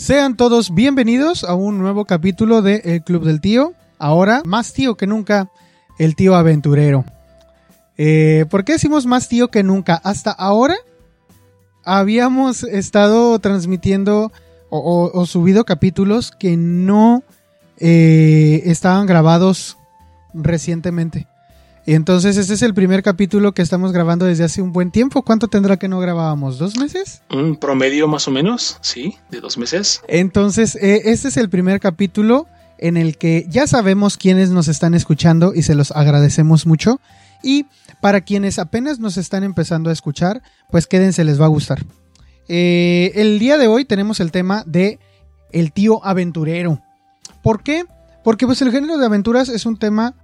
Sean todos bienvenidos a un nuevo capítulo de El Club del Tío. Ahora, más tío que nunca, el tío aventurero. Eh, ¿Por qué decimos más tío que nunca? Hasta ahora habíamos estado transmitiendo o, subido capítulos que no eh, estaban grabados recientemente. Y entonces ese es el primer capítulo que estamos grabando desde hace un buen tiempo. ¿Cuánto tendrá que no grabábamos? ¿Dos meses? Un promedio más o menos, sí, de dos meses. Entonces, eh, este es el primer capítulo en el que ya sabemos quiénes nos están escuchando y se los agradecemos mucho. Y para quienes apenas nos están empezando a escuchar, pues quédense, les va a gustar. Eh, el día de hoy tenemos el tema de el tío aventurero. ¿Por qué? Porque pues el género de aventuras es un tema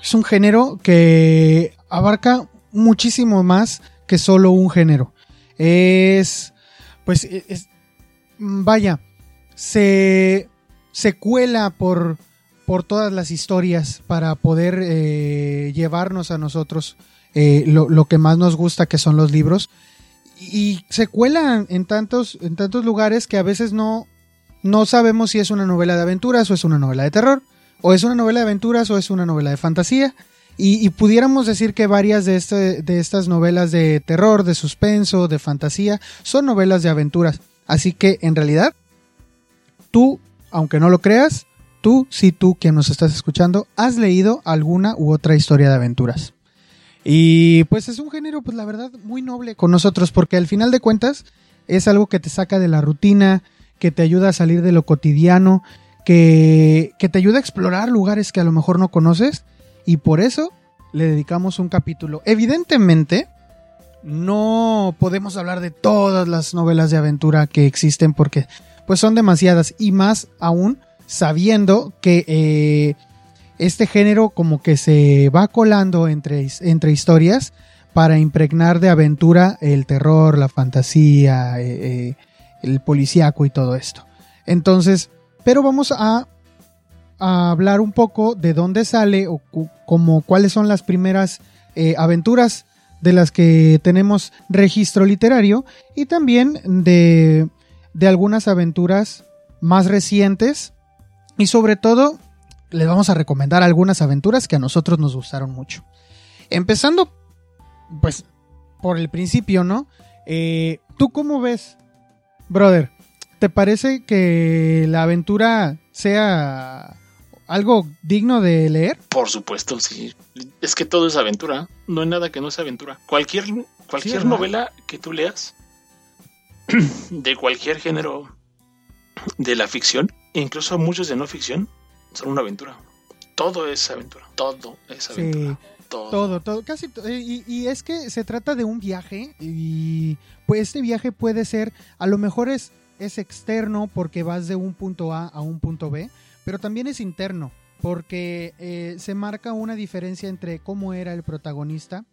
es un género que abarca muchísimo más que solo un género. Es, pues, e, es, vaya, se, se cuela por, por todas las historias para poder eh, llevarnos a nosotros eh, lo, que más nos gusta, que son los libros. Y se cuela en tantos, en tantos lugares que a veces no, no sabemos si es una novela de aventuras o es una novela de terror o es una novela de aventuras o es una novela de fantasía. Y, pudiéramos decir que varias de, este, de estas novelas de terror, de suspenso, de fantasía, son novelas de aventuras. Así que en realidad, tú, aunque no lo creas, tú, si tú quien nos estás escuchando, has leído alguna u otra historia de aventuras. Y pues es un género, pues la verdad, muy noble con nosotros, porque al final de cuentas es algo que te saca de la rutina, que te ayuda a salir de lo cotidiano, que, te ayuda a explorar lugares que a lo mejor no conoces y por eso le dedicamos un capítulo. Evidentemente, no podemos hablar de todas las novelas de aventura que existen porque pues son demasiadas y más aún sabiendo que eh, este género como que se va colando entre, entre historias para impregnar de aventura el terror, la fantasía, eh, eh, el policíaco y todo esto. Entonces, pero vamos a, hablar un poco de dónde sale o como cuáles son las primeras eh, aventuras de las que tenemos registro literario y también de, de algunas aventuras más recientes y sobre todo les vamos a recomendar algunas aventuras que a nosotros nos gustaron mucho. Empezando, pues, por el principio, ¿no? Eh, ¿Tú cómo ves, brother? ¿Te parece que la aventura sea algo digno de leer? Por supuesto, sí. Es que todo es aventura. No hay nada que no sea aventura. Cualquier, cualquier novela que tú leas, de cualquier género de la ficción, incluso muchos de no ficción, son una aventura. Todo es aventura. Todo es aventura. Todo. todo, casi y, y, es que se trata de un viaje y pues este viaje puede ser, a lo mejor es es externo porque vas de un punto A a un punto B, pero también es interno porque eh, se marca una diferencia entre cómo era el protagonista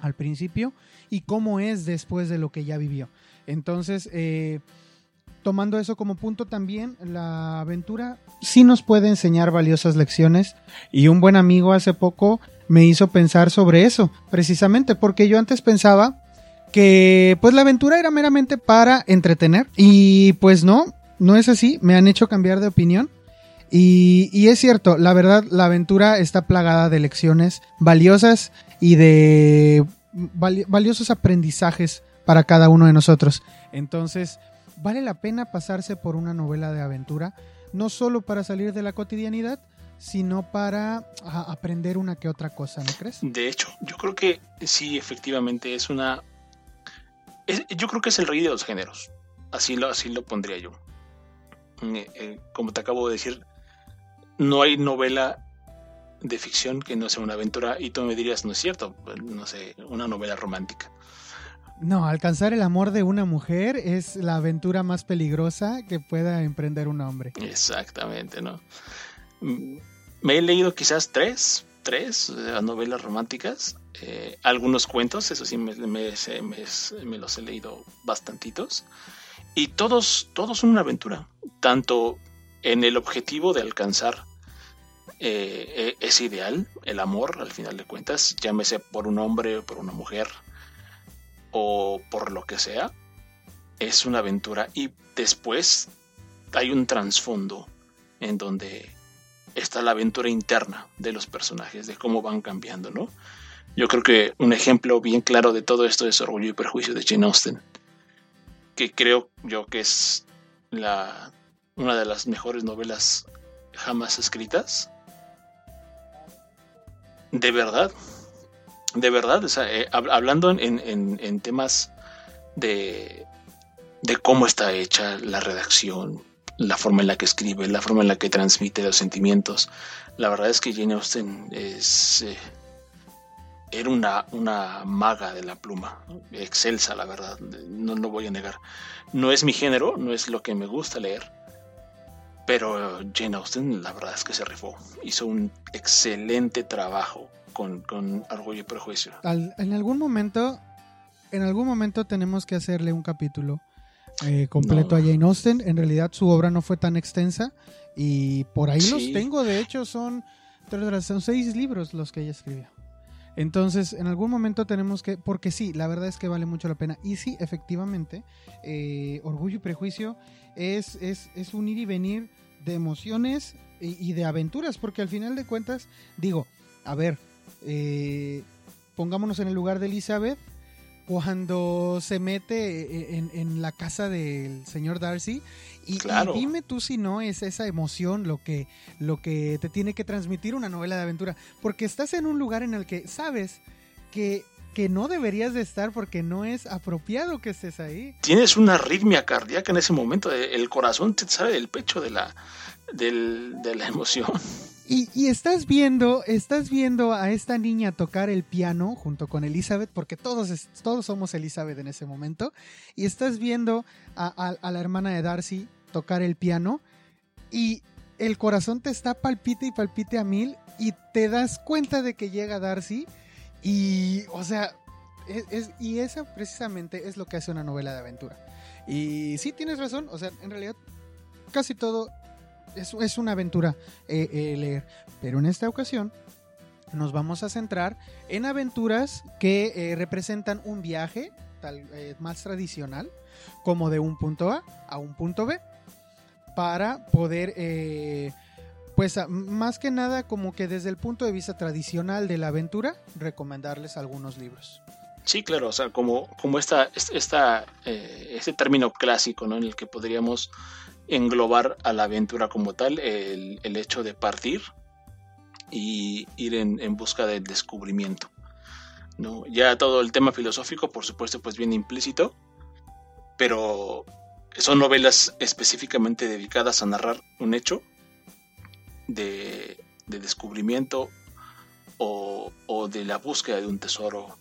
al principio y cómo es después de lo que ya vivió. Entonces, eh, tomando eso como punto también, la aventura sí nos puede enseñar valiosas lecciones y un buen amigo hace poco me hizo pensar sobre eso, precisamente porque yo antes pensaba que pues la aventura era meramente para entretener y pues no, no es así, me han hecho cambiar de opinión. Y, es cierto, la verdad, la aventura está plagada de lecciones valiosas y de valiosos aprendizajes para cada uno de nosotros. Entonces, vale la pena pasarse por una novela de aventura, no solo para salir de la cotidianidad, sino para aprender una que otra cosa, ¿no crees? De hecho, yo creo que sí, efectivamente, es una yo creo que es el rey de los géneros. Así lo, así lo pondría yo. Eh, eh, como te acabo de decir, no hay novela de ficción que no sea una aventura y tú me dirías, no es cierto, no sé, una novela romántica. No, alcanzar el amor de una mujer es la aventura más peligrosa que pueda emprender un hombre. Exactamente, ¿no? Mm, me he leído quizás tres, tres novelas románticas eh, algunos cuentos, eso sí me, los he leído bastantitos. Y todos, todos son una aventura, tanto en el objetivo de alcanzar eh, e, ese ideal, el amor, al final de cuentas, llámese por un hombre o por una mujer, o por lo que sea, es una aventura. Y después hay un trasfondo en donde está la aventura interna de los personajes, de cómo van cambiando, ¿no? Yo creo que un ejemplo bien claro de todo esto es Orgullo y Perjuicio de Jane Austen, que creo yo que es la, una de las mejores novelas jamás escritas. De verdad, de verdad, eh, hablando en, temas de, de cómo está hecha la redacción, la forma en la que escribe, la forma en la que transmite los sentimientos. La verdad es que Jane Austen es, eh, era una, una maga de la pluma, excelsa, la verdad, no lo voy a negar. No es mi género, no es lo que me gusta leer, pero Jane Austen, la verdad es que se rifó. Hizo un excelente trabajo con, con Orgullo y Prejuicio. en algún momento, en algún momento tenemos que hacerle un capítulo eh, completo a Jane Austen. En realidad su obra no fue tan extensa y por ahí los tengo. De hecho, son, son seis libros los que ella escribió. Entonces, en algún momento tenemos que, porque sí, la verdad es que vale mucho la pena. Y sí, efectivamente, eh, Orgullo y Prejuicio es, es, es, un ir y venir de emociones y, de aventuras, porque al final de cuentas, digo, a ver, eh, pongámonos en el lugar de Elizabeth, cuando se mete eh, en, la casa del señor Darcy y, dime tú si no es esa emoción lo que, lo que te tiene que transmitir una novela de aventura, porque estás en un lugar en el que sabes que, que no deberías de estar porque no es apropiado que estés ahí. Tienes una arritmia cardíaca en ese momento, el corazón te sale del pecho de la, de la emoción. Y, estás viendo, estás viendo a esta niña tocar el piano junto con Elizabeth, porque todos, todos somos Elizabeth en ese momento, y estás viendo a, la hermana de Darcy tocar el piano, y el corazón te está palpite y palpite a mil, y te das cuenta de que llega Darcy, y, o sea, y eso precisamente es lo que hace una novela de aventura. Y sí, tienes razón, o sea, en realidad casi todo es, una aventura eh, eh, leer. Pero en esta ocasión nos vamos a centrar en aventuras que eh, representan un viaje tal, más tradicional, como de un punto A a un punto B, para poder, pues más que nada como que desde el punto de vista tradicional de la aventura, recomendarles algunos libros. Sí, claro, o sea, como, como esta, esta, este término clásico, ¿no? En el que podríamos englobar a la aventura como tal, el, hecho de partir y ir en, busca del descubrimiento. ¿no? Ya todo el tema filosófico, por supuesto, pues viene implícito, pero son novelas específicamente dedicadas a narrar un hecho de, descubrimiento o, de la búsqueda de un tesoro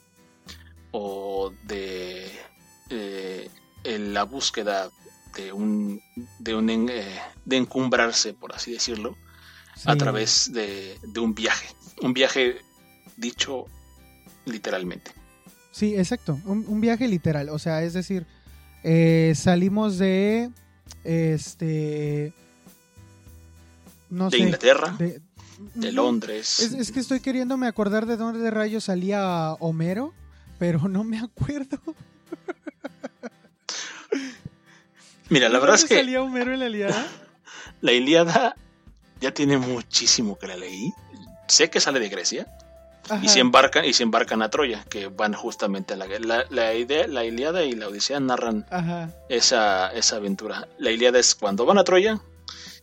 o de eh, la búsqueda de un, de, un eh, de encumbrarse, por así decirlo, a través de, un viaje. Un viaje dicho literalmente. Sí, exacto. Un, viaje literal. O sea, es decir, eh, salimos de. Este. No de Inglaterra. De, de Londres. Es, que estoy queriéndome acordar de dónde de rayos salía Homero, pero no me acuerdo. Mira, la verdad es que. salía Homero en la Iliada? la Iliada ya tiene muchísimo que la leí. Sé que sale de Grecia. Y se embarcan y se embarcan a Troya, que van justamente a la la, la idea, la Iliada y la Odisea narran esa, esa aventura. La Iliada es cuando van a Troya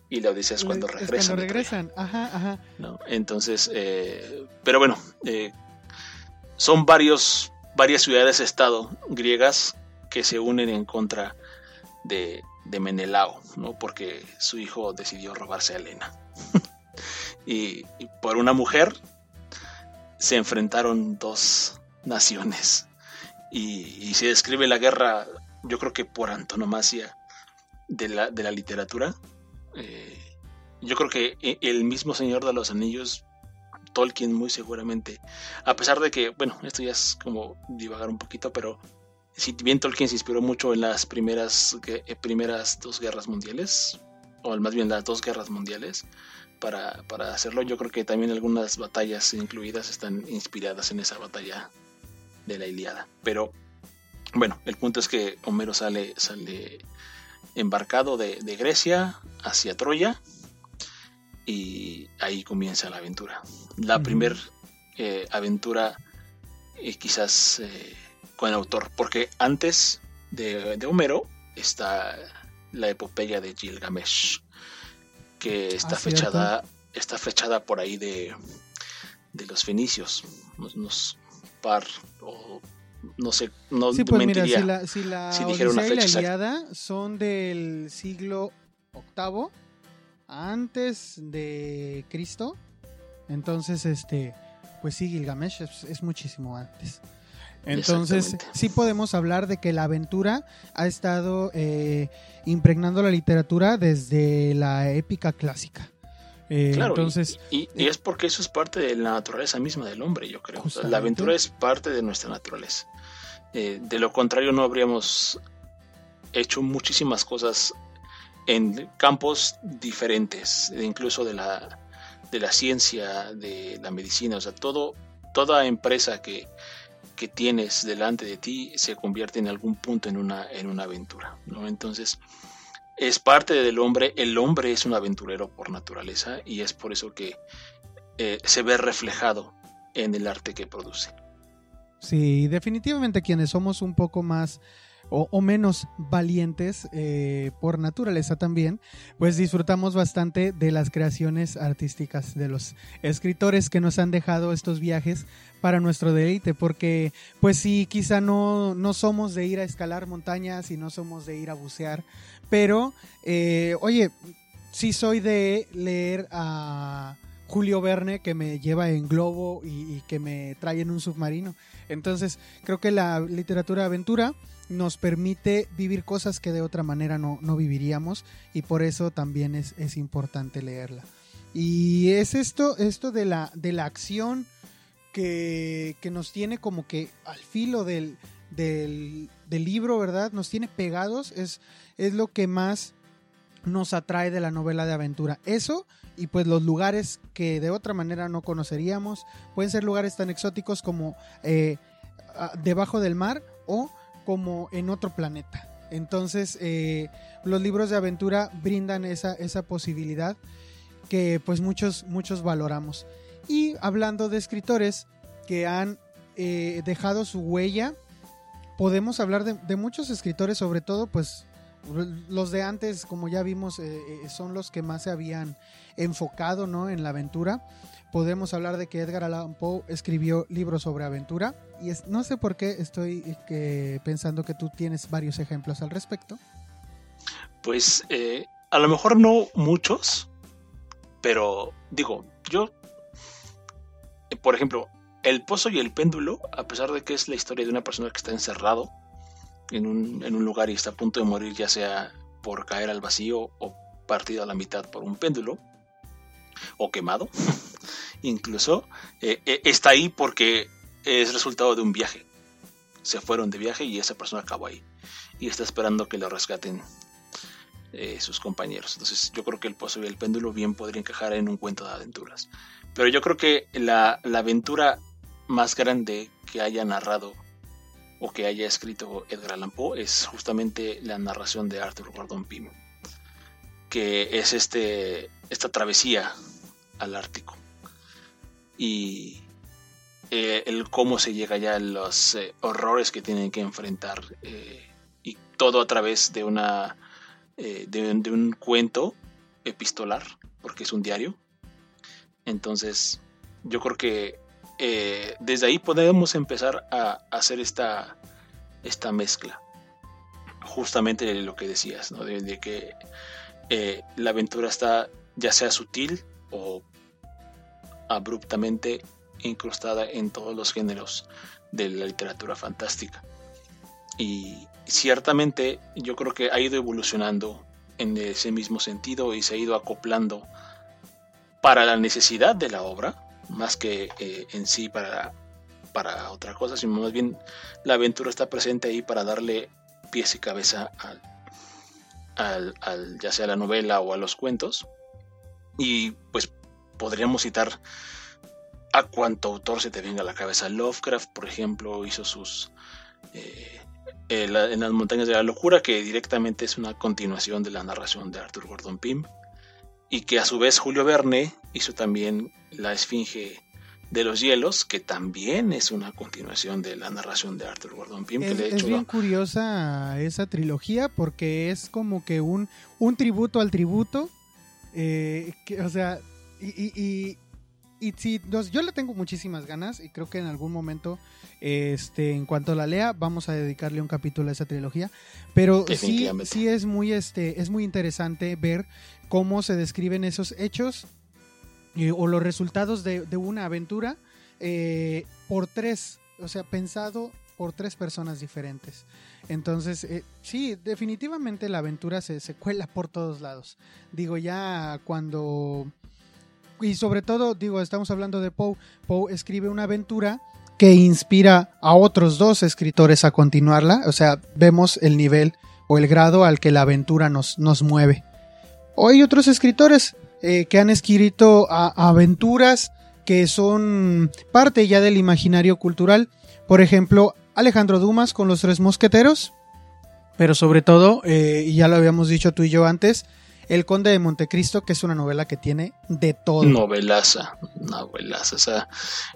y la Odisea es cuando regresan. cuando regresan, ajá, ajá. ¿No? Entonces, eh, pero bueno, eh, son varios, varias ciudades-estado griegas que se unen en contra de, Menelao, ¿no? porque su hijo decidió robarse a Elena. y, por una mujer se enfrentaron dos naciones. Y, se describe la guerra, yo creo que por antonomasia de la, de la literatura. Eh, yo creo que e, el mismo Señor de los Anillos, Tolkien muy seguramente, a pesar de que, bueno, esto ya es como divagar un poquito, pero si bien Tolkien se inspiró mucho en las primeras, eh, primeras dos guerras mundiales, o más bien las dos guerras mundiales, para, hacerlo, yo creo que también algunas batallas incluidas están inspiradas en esa batalla de la Iliada. Pero bueno, el punto es que Homero sale, sale embarcado de, Grecia hacia Troya y ahí comienza la aventura. La primera eh, aventura eh, quizás eh, con el autor, porque antes de, Homero está la epopeya de Gilgamesh, que está ah, fechada está fechada por ahí de, de los fenicios, unos par o no sé, no sí, pues mira, si la, si la y la son del siglo VIII antes de Cristo, entonces este, pues sí, Gilgamesh es, muchísimo antes. Entonces, sí podemos hablar de que la aventura ha estado eh, impregnando la literatura desde la épica clásica. Eh, claro, entonces, y, es porque eso es parte de la naturaleza misma del hombre, yo creo. la aventura es parte de nuestra naturaleza. Eh, de lo contrario, no habríamos hecho muchísimas cosas en campos diferentes, incluso de la, de la ciencia, de la medicina. O sea, todo, toda empresa que, que tienes delante de ti se convierte en algún punto en una, en una aventura. Entonces, es parte del hombre, el hombre es un aventurero por naturaleza y es por eso que eh, se ve reflejado en el arte que produce. Sí, definitivamente quienes somos un poco más o, menos valientes eh, por naturaleza también, pues disfrutamos bastante de las creaciones artísticas de los escritores que nos han dejado estos viajes para nuestro deleite, porque pues sí, quizá no, no somos de ir a escalar montañas y no somos de ir a bucear, pero eh, oye, sí soy de leer a... Julio Verne que me lleva en globo y, y, que me trae en un submarino. Entonces, creo que la literatura aventura nos permite vivir cosas que de otra manera no, viviríamos y por eso también es, importante leerla. Y es esto, esto de la, de la acción que, nos tiene como que al filo del, del, libro, ¿verdad? Nos tiene pegados, es, es lo que más nos atrae de la novela de aventura. Eso y pues los lugares que de otra manera no conoceríamos, pueden ser lugares tan exóticos como eh, debajo del mar o como en otro planeta. Entonces, eh, los libros de aventura brindan esa, esa posibilidad que pues muchos, muchos valoramos. Y hablando de escritores que han eh, dejado su huella, podemos hablar de, muchos escritores, sobre todo pues los de antes, como ya vimos, eh, son los que más se habían enfocado ¿no? en la aventura podemos hablar de que Edgar Allan Poe escribió libros sobre aventura y no sé por qué estoy pensando que tú tienes varios ejemplos al respecto. Pues eh, a lo mejor no muchos, pero digo, yo, por ejemplo, El Pozo y el Péndulo, a pesar de que es la historia de una persona que está encerrado en un, en un lugar y está a punto de morir, ya sea por caer al vacío o partido a la mitad por un péndulo, o quemado, incluso, eh, eh, está ahí porque es resultado de un viaje. Se fueron de viaje y esa persona acabó ahí. Y está esperando que lo rescaten eh, sus compañeros. Entonces yo creo que el pozo y el péndulo bien podría encajar en un cuento de aventuras. Pero yo creo que la, aventura más grande que haya narrado o que haya escrito Edgar Allan Poe es justamente la narración de Arthur Gordon Pym, que es este, esta travesía al Ártico y eh, el cómo se llega ya a los eh, horrores que tienen que enfrentar eh, y todo a través de una de, un cuento epistolar porque es un diario entonces yo creo que desde ahí podemos empezar a, hacer esta esta mezcla justamente de lo que decías ¿no? de que la aventura está ya sea sutil o abruptamente incrustada en todos los géneros de la literatura fantástica. Y ciertamente yo creo que ha ido evolucionando en ese mismo sentido y se ha ido acoplando para la necesidad de la obra, más que eh, en sí para, para otra cosa, sino más bien la aventura está presente ahí para darle pies y cabeza al, al, ya sea a la novela o a los cuentos. Y pues podríamos citar a cuánto autor se te venga a la cabeza. Lovecraft, por ejemplo, hizo sus, eh, eh, en las montañas de la locura, que directamente es una continuación de la narración de Arthur Gordon Pym, y que a su vez Julio Verne hizo también La Esfinge de los Hielos, que también es una continuación de la narración de Arthur Gordon Pym. Es, bien curiosa esa trilogía porque es como que un, un tributo al tributo. Eh, que, o sea, y, y si yo le tengo muchísimas ganas y creo que en algún momento, este, en cuanto la lea, vamos a dedicarle un capítulo a esa trilogía. Pero sí, sí es muy, este, es muy interesante ver cómo se describen esos hechos eh, o los resultados de, una aventura eh, por tres, o sea, pensado por tres personas diferentes. Entonces, eh, sí, definitivamente la aventura se, se cuela por todos lados. Digo, ya cuando y sobre todo, digo, estamos hablando de Poe. Poe escribe una aventura que inspira a otros dos escritores a continuarla. O sea, vemos el nivel o el grado al que la aventura nos, nos mueve. O hay otros escritores eh, que han escrito aventuras que son parte ya del imaginario cultural. Por ejemplo, Alejandro Dumas con los tres mosqueteros. Pero sobre todo, eh, y ya lo habíamos dicho tú y yo antes, el Conde de Montecristo, que es una novela que tiene de todo. Novelaza, novelaza. O sea,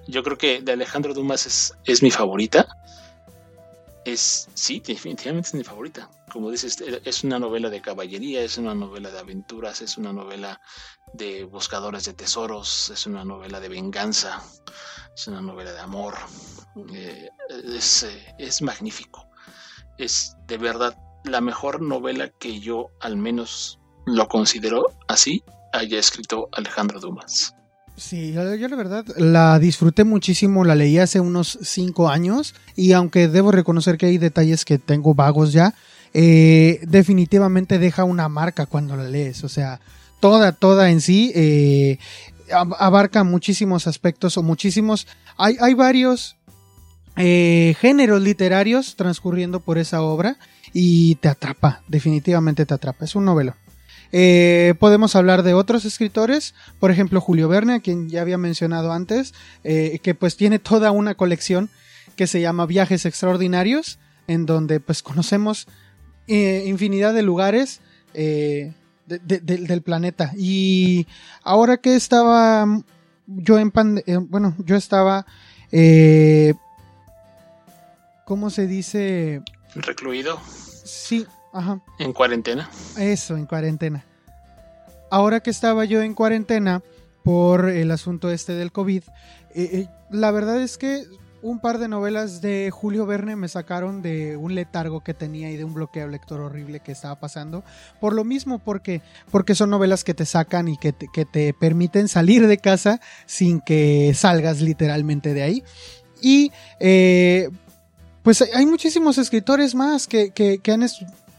yo creo que de Alejandro Dumas es, mi favorita. Es, sí, definitivamente es mi favorita. Como dices, es una novela de caballería, es una novela de aventuras, es una novela de buscadores de tesoros, es una novela de venganza, es una novela de amor. Eh, es, eh, es magnífico. Es de verdad la mejor novela que yo al menos lo consideró así haya escrito Alejandro Dumas. Sí, yo, la verdad la disfruté muchísimo, la leí hace unos cinco años y aunque debo reconocer que hay detalles que tengo vagos ya, eh, definitivamente deja una marca cuando la lees, o sea, toda, toda en sí eh, abarca muchísimos aspectos o muchísimos, hay, hay varios eh, géneros literarios transcurriendo por esa obra y te atrapa, definitivamente te atrapa, es un novelo. Eh, podemos hablar de otros escritores, por ejemplo Julio Verne, a quien ya había mencionado antes, eh, que pues tiene toda una colección que se llama Viajes Extraordinarios, en donde pues conocemos eh, infinidad de lugares del planeta. Y ahora que estaba yo en bueno, yo estaba, ¿cómo se dice? Recluido. Sí, Ajá. En cuarentena. Eso, en cuarentena. Ahora que estaba yo en cuarentena por el asunto este del COVID, eh, eh, la verdad es que un par de novelas de Julio Verne me sacaron de un letargo que tenía y de un bloqueo lector horrible que estaba pasando. Por lo mismo, porque, porque son novelas que te sacan y que te, que te permiten salir de casa sin que salgas literalmente de ahí. Y eh, pues hay muchísimos escritores más que, que, que han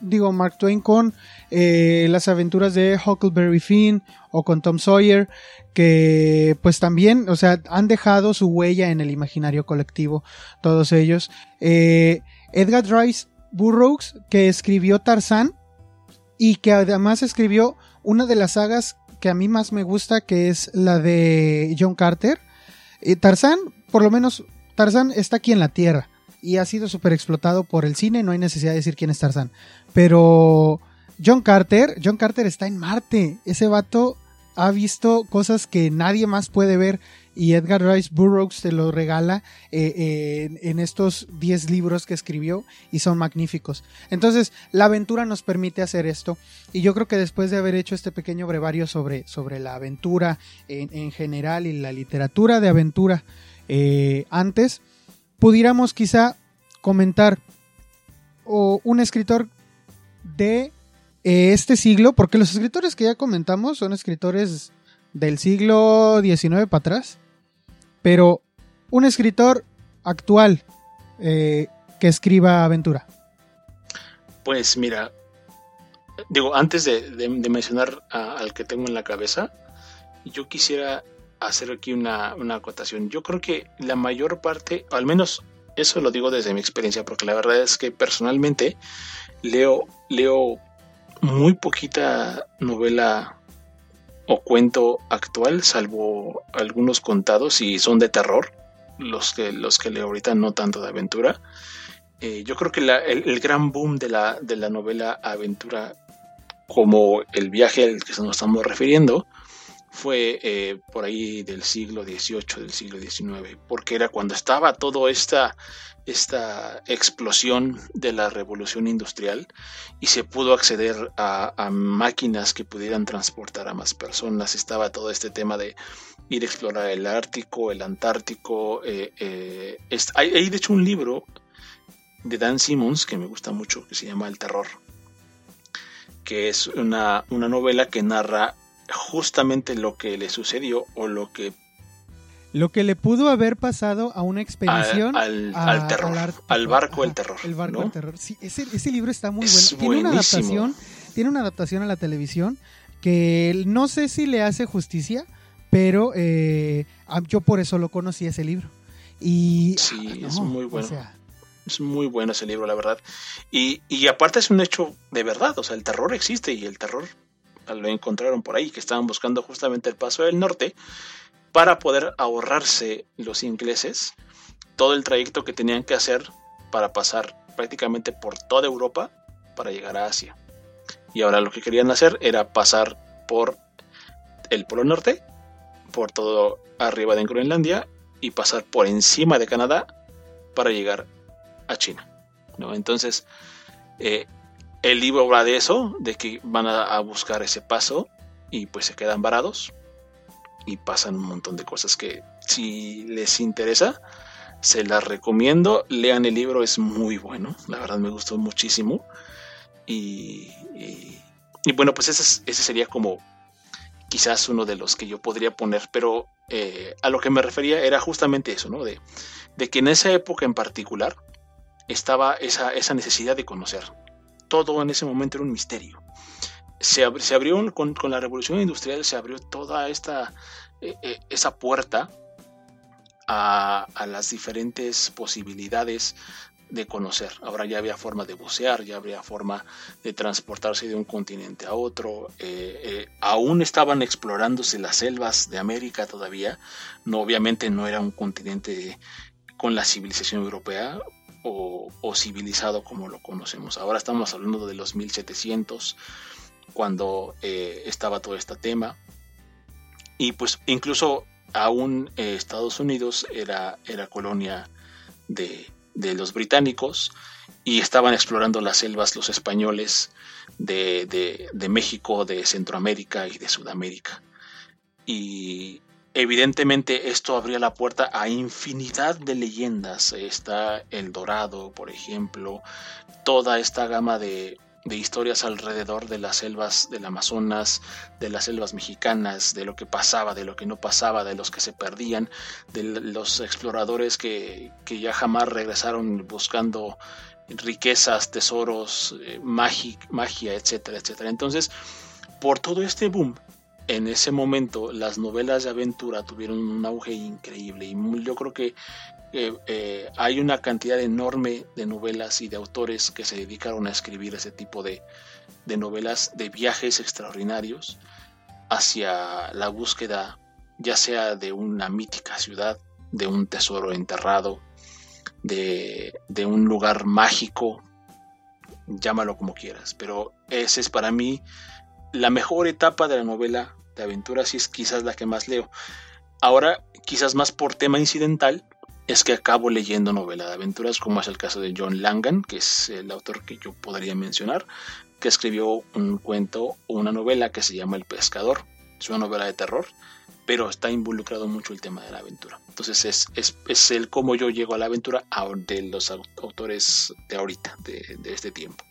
digo, Mark Twain con eh, las aventuras de Huckleberry Finn o con Tom Sawyer, que pues también, o sea, han dejado su huella en el imaginario colectivo, todos ellos. Eh, Edgar Rice Burroughs, que escribió Tarzán y que además escribió una de las sagas que a mí más me gusta, que es la de John Carter. Eh, Tarzán, por lo menos, Tarzán está aquí en la Tierra y ha sido súper explotado por el cine, no hay necesidad de decir quién es Tarzán. Pero John Carter, John Carter está en Marte, ese vato ha visto cosas que nadie más puede ver y Edgar Rice Burroughs te lo regala eh, eh, en estos 10 libros que escribió y son magníficos. Entonces, la aventura nos permite hacer esto y yo creo que después de haber hecho este pequeño brevario sobre, sobre la aventura en, general y la literatura de aventura eh, antes, pudiéramos quizá comentar o un escritor de eh, este siglo, porque los escritores que ya comentamos son escritores del siglo XIX para atrás, pero un escritor actual eh, que escriba aventura. Pues mira, digo, antes de, mencionar al que tengo en la cabeza, yo quisiera hacer aquí una, acotación. Yo creo que la mayor parte, al menos eso lo digo desde mi experiencia, porque la verdad es que personalmente leo, leo muy poquita novela o cuento actual, salvo algunos contados y son de terror, los que, los que leo ahorita no tanto de aventura. eh, yo creo que el, gran boom de la, de la novela aventura, como el viaje al que nos estamos refiriendo, fue eh, por ahí del siglo XVIII, del siglo XIX, porque era cuando estaba toda esta, esta explosión de la revolución industrial y se pudo acceder a, máquinas que pudieran transportar a más personas. Estaba todo este tema de ir a explorar el Ártico, el Antártico. Eh, eh, hay, de hecho un libro de Dan Simmons que me gusta mucho, que se llama El Terror, que es una, una novela que narra justamente lo que le sucedió o lo que lo que le pudo haber pasado a una expedición al, terror, al, barco del terror. El barco del terror. Sí, ese, ese, libro está muy bueno. Tiene una adaptación, tiene una adaptación a la televisión que no sé si le hace justicia, pero eh, yo por eso lo conocí ese libro. Y sí, es muy bueno. es muy bueno ese libro, la verdad. Y, y aparte es un hecho de verdad, o sea, el terror existe y el terror lo encontraron por ahí, que estaban buscando justamente el paso del norte para poder ahorrarse los ingleses todo el trayecto que tenían que hacer para pasar prácticamente por toda Europa para llegar a Asia. Y ahora lo que querían hacer era pasar por el Polo Norte, por todo arriba de Groenlandia y pasar por encima de Canadá para llegar a China. ¿no? Entonces, eh, el libro habla de eso, de que van a, buscar ese paso y pues se quedan varados y pasan un montón de cosas que si les interesa, se las recomiendo. Lean el libro, es muy bueno, la verdad me gustó muchísimo. Y, bueno, pues ese, ese, sería como quizás uno de los que yo podría poner, pero eh, a lo que me refería era justamente eso, ¿no? De, de que en esa época en particular estaba esa, esa necesidad de conocer, todo en ese momento era un misterio. Se, abrió con, la revolución industrial, se abrió toda esta eh, eh, esa puerta a, las diferentes posibilidades de conocer. Ahora ya había forma de bucear, ya había forma de transportarse de un continente a otro. Eh, aún estaban explorándose las selvas de América todavía. No, obviamente no era un continente con la civilización europea, o, civilizado como lo conocemos. Ahora estamos hablando de los 1700, cuando eh, estaba todo este tema. Y pues incluso aún eh, Estados Unidos era, era colonia de, los británicos y estaban explorando las selvas los españoles de, de México, de Centroamérica y de Sudamérica. Y, Evidentemente esto abría la puerta a infinidad de leyendas. Está El Dorado, por ejemplo, toda esta gama de, historias alrededor de las selvas del Amazonas, de las selvas mexicanas, de lo que pasaba, de lo que no pasaba, de los que se perdían, de los exploradores que, ya jamás regresaron buscando riquezas, tesoros, eh, magia, etcétera, etcétera. Entonces, por todo este boom en ese momento las novelas de aventura tuvieron un auge increíble y yo creo que eh, hay una cantidad enorme de novelas y de autores que se dedicaron a escribir ese tipo de, novelas de viajes extraordinarios hacia la búsqueda ya sea de una mítica ciudad, de un tesoro enterrado, de, de un lugar mágico, llámalo como quieras, pero ese es para mí la mejor etapa de la novela de aventuras y es quizás la que más leo. Ahora, quizás más por tema incidental, es que acabo leyendo novela de aventuras, como es el caso de John Langan, que es el autor que yo podría mencionar, que escribió un cuento o una novela que se llama El Pescador. Es una novela de terror, pero está involucrado mucho el tema de la aventura. Entonces es, es, es el cómo yo llego a la aventura de los autores de ahorita, de, de este tiempo.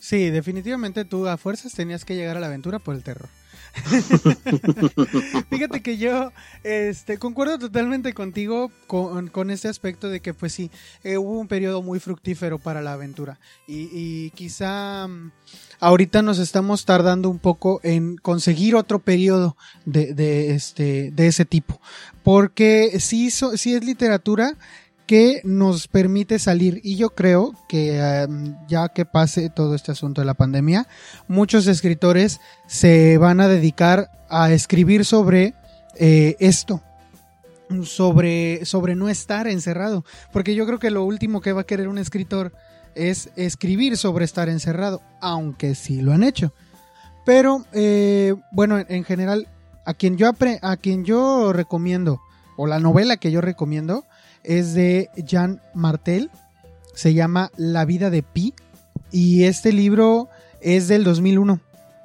Sí, definitivamente tú a fuerzas tenías que llegar a la aventura por el terror. Fíjate que yo este, concuerdo totalmente contigo con, con este aspecto de que pues sí, eh, hubo un periodo muy fructífero para la aventura. Y, quizá mm, ahorita nos estamos tardando un poco en conseguir otro periodo de, este, de ese tipo, porque si, si es literatura que nos permite salir. Y yo creo que em, ya que pase todo este asunto de la pandemia, muchos escritores se van a dedicar a escribir sobre eh, esto. sobre, sobre no estar encerrado. Porque yo creo que lo último que va a querer un escritor es escribir sobre estar encerrado, aunque sí lo han hecho. Pero, eh, bueno, en, general, a quien, yo a quien yo recomiendo, o la novela que yo recomiendo, es de Jean Martel, se llama La vida de Pi, y este libro es del 2001,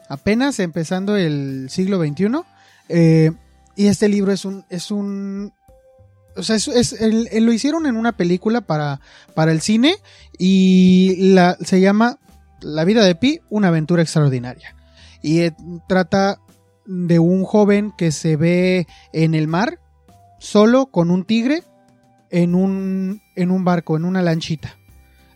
apenas empezando el siglo XXI. Eh, y este libro es un, es un, o sea, es, lo hicieron en una película para, para el cine y la, se llama La vida de Pi, una aventura extraordinaria. Y eh, trata de un joven que se ve en el mar, solo con un tigre, en un, en un barco, en una lanchita.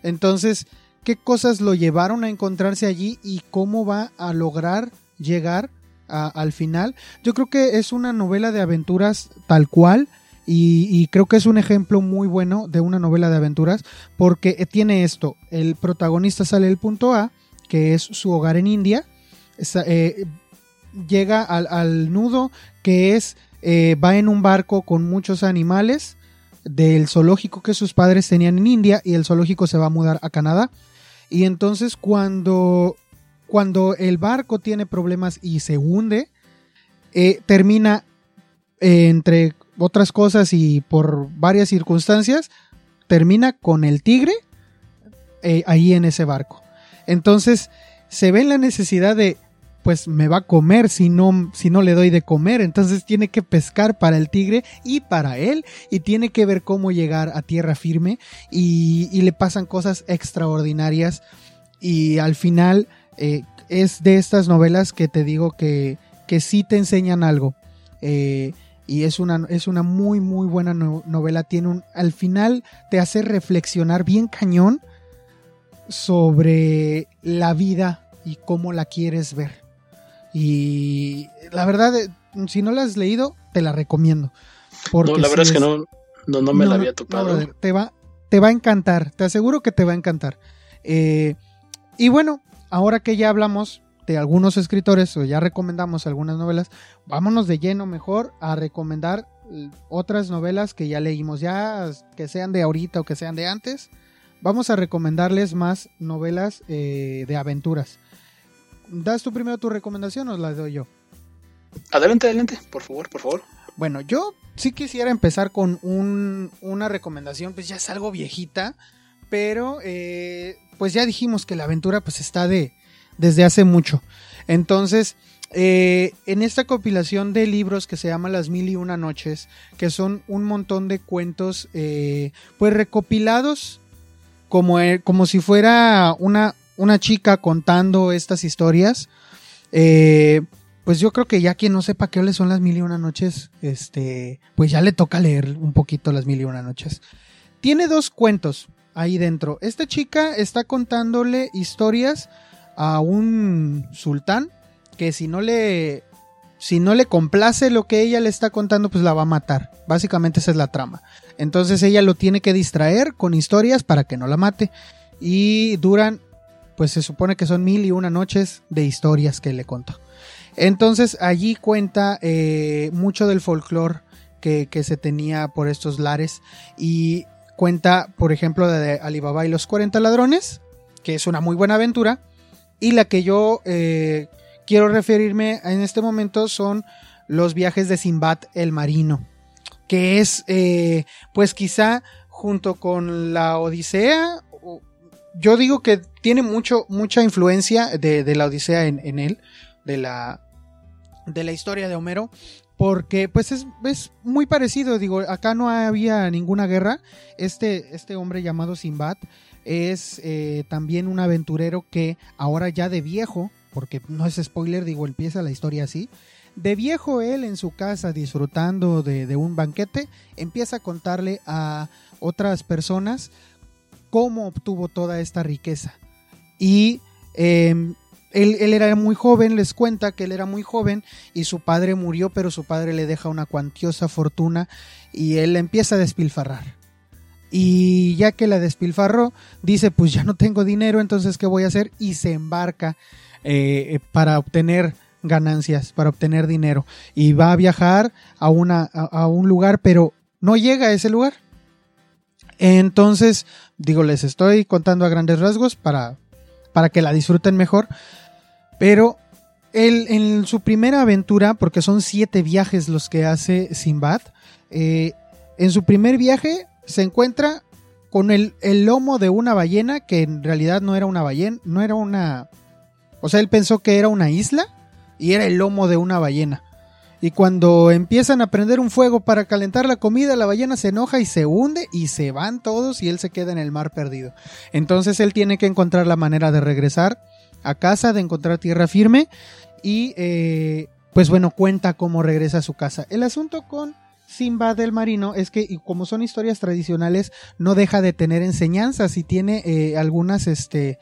Entonces, ¿qué cosas lo llevaron a encontrarse allí y cómo va a lograr llegar al final? Yo creo que es una novela de aventuras tal cual y, creo que es un ejemplo muy bueno de una novela de aventuras porque tiene esto, el protagonista sale del punto A, que es su hogar en India, eh, llega al, nudo que es, eh, va en un barco con muchos animales del zoológico que sus padres tenían en India y el zoológico se va a mudar a Canadá. Y entonces cuando, cuando el barco tiene problemas y se hunde, eh, termina entre otras cosas y por varias circunstancias, termina con el tigre eh, ahí en ese barco. Entonces se ve la necesidad de, pues me va a comer si no, si no le doy de comer. Entonces tiene que pescar para el tigre y para él y tiene que ver cómo llegar a tierra firme y, le pasan cosas extraordinarias y al final eh, es de estas novelas que te digo que, que sí te enseñan algo. Eh, y es una, es una muy, muy buena novela. Tiene al final te hace reflexionar bien cañón sobre la vida y cómo la quieres ver. Y la verdad, eh, si no la has leído, te la recomiendo. Porque la verdad es, que no, no, me la había topado. te, va, te va a encantar, te aseguro que te va a encantar. Eh, y bueno, ahora que ya hablamos de algunos escritores o ya recomendamos algunas novelas, vámonos de lleno mejor a recomendar otras novelas que ya leímos, ya que sean de ahorita o que sean de antes. Vamos a recomendarles más novelas eh, de aventuras. ¿Das tú primero tu recomendación o la doy yo? Adelante, adelante, por favor, por favor. Bueno, yo sí quisiera empezar con una recomendación, pues ya es algo viejita, pero eh, pues ya dijimos que la aventura pues está de, desde hace mucho. Entonces, eh, en esta compilación de libros que se llama Las Mil y Una Noches, que son un montón de cuentos, eh, pues recopilados como, eh, como si fuera una, una chica contando estas historias. pues yo creo que ya quien no sepa qué son las mil y una noches, este, pues ya le toca leer un poquito las mil y una noches. Tiene dos cuentos ahí dentro. Esta chica está contándole historias a un sultán que si no le si no le complace lo que ella le está contando, pues la va a matar. Básicamente esa es la trama. Entonces ella lo tiene que distraer con historias para que no la mate. Y duran, pues se supone que son mil y una noches de historias que le contó. Entonces allí cuenta eh, mucho del folclore que, que, se tenía por estos lares. Y cuenta, por ejemplo, de Alibaba y los 40 ladrones, que es una muy buena aventura y la que yo eh, quiero referirme en este momento son los viajes de Simbad el Marino, que es eh, pues quizá junto con la Odisea, yo digo que tiene mucho, mucha influencia de, la Odisea en, él, de la, de la historia de Homero, porque pues es, es, muy parecido, digo, acá no había ninguna guerra, este, este hombre llamado Simbad es eh, también un aventurero que ahora ya de viejo, porque no es spoiler, digo, empieza la historia así, de viejo él en su casa disfrutando de, un banquete, empieza a contarle a otras personas cómo obtuvo toda esta riqueza. Y em, él, él, era muy joven, les cuenta que él era muy joven y su padre murió, pero su padre le deja una cuantiosa fortuna y él empieza a despilfarrar y ya que la despilfarró, dice pues ya no tengo dinero, entonces ¿qué voy a hacer? Y se embarca eh, para obtener ganancias, para obtener dinero. Y va a viajar a, una, a, un lugar, pero no llega a ese lugar. Entonces, digo, les estoy contando a grandes rasgos para, para que la disfruten mejor. Pero él, en su primera aventura, porque son siete viajes los que hace Simbad, eh, en su primer viaje se encuentra con el, el, lomo de una ballena que en realidad no era una ballena, no era una... O sea, él pensó que era una isla y era el lomo de una ballena. Y cuando empiezan a prender un fuego para calentar la comida, la ballena se enoja y se hunde y se van todos y él se queda en el mar perdido. Entonces él tiene que encontrar la manera de regresar a casa, de encontrar tierra firme y eh, pues bueno, cuenta cómo regresa a su casa. El asunto con Simba del Marino es que como son historias tradicionales no deja de tener enseñanzas y tiene eh, algunas este,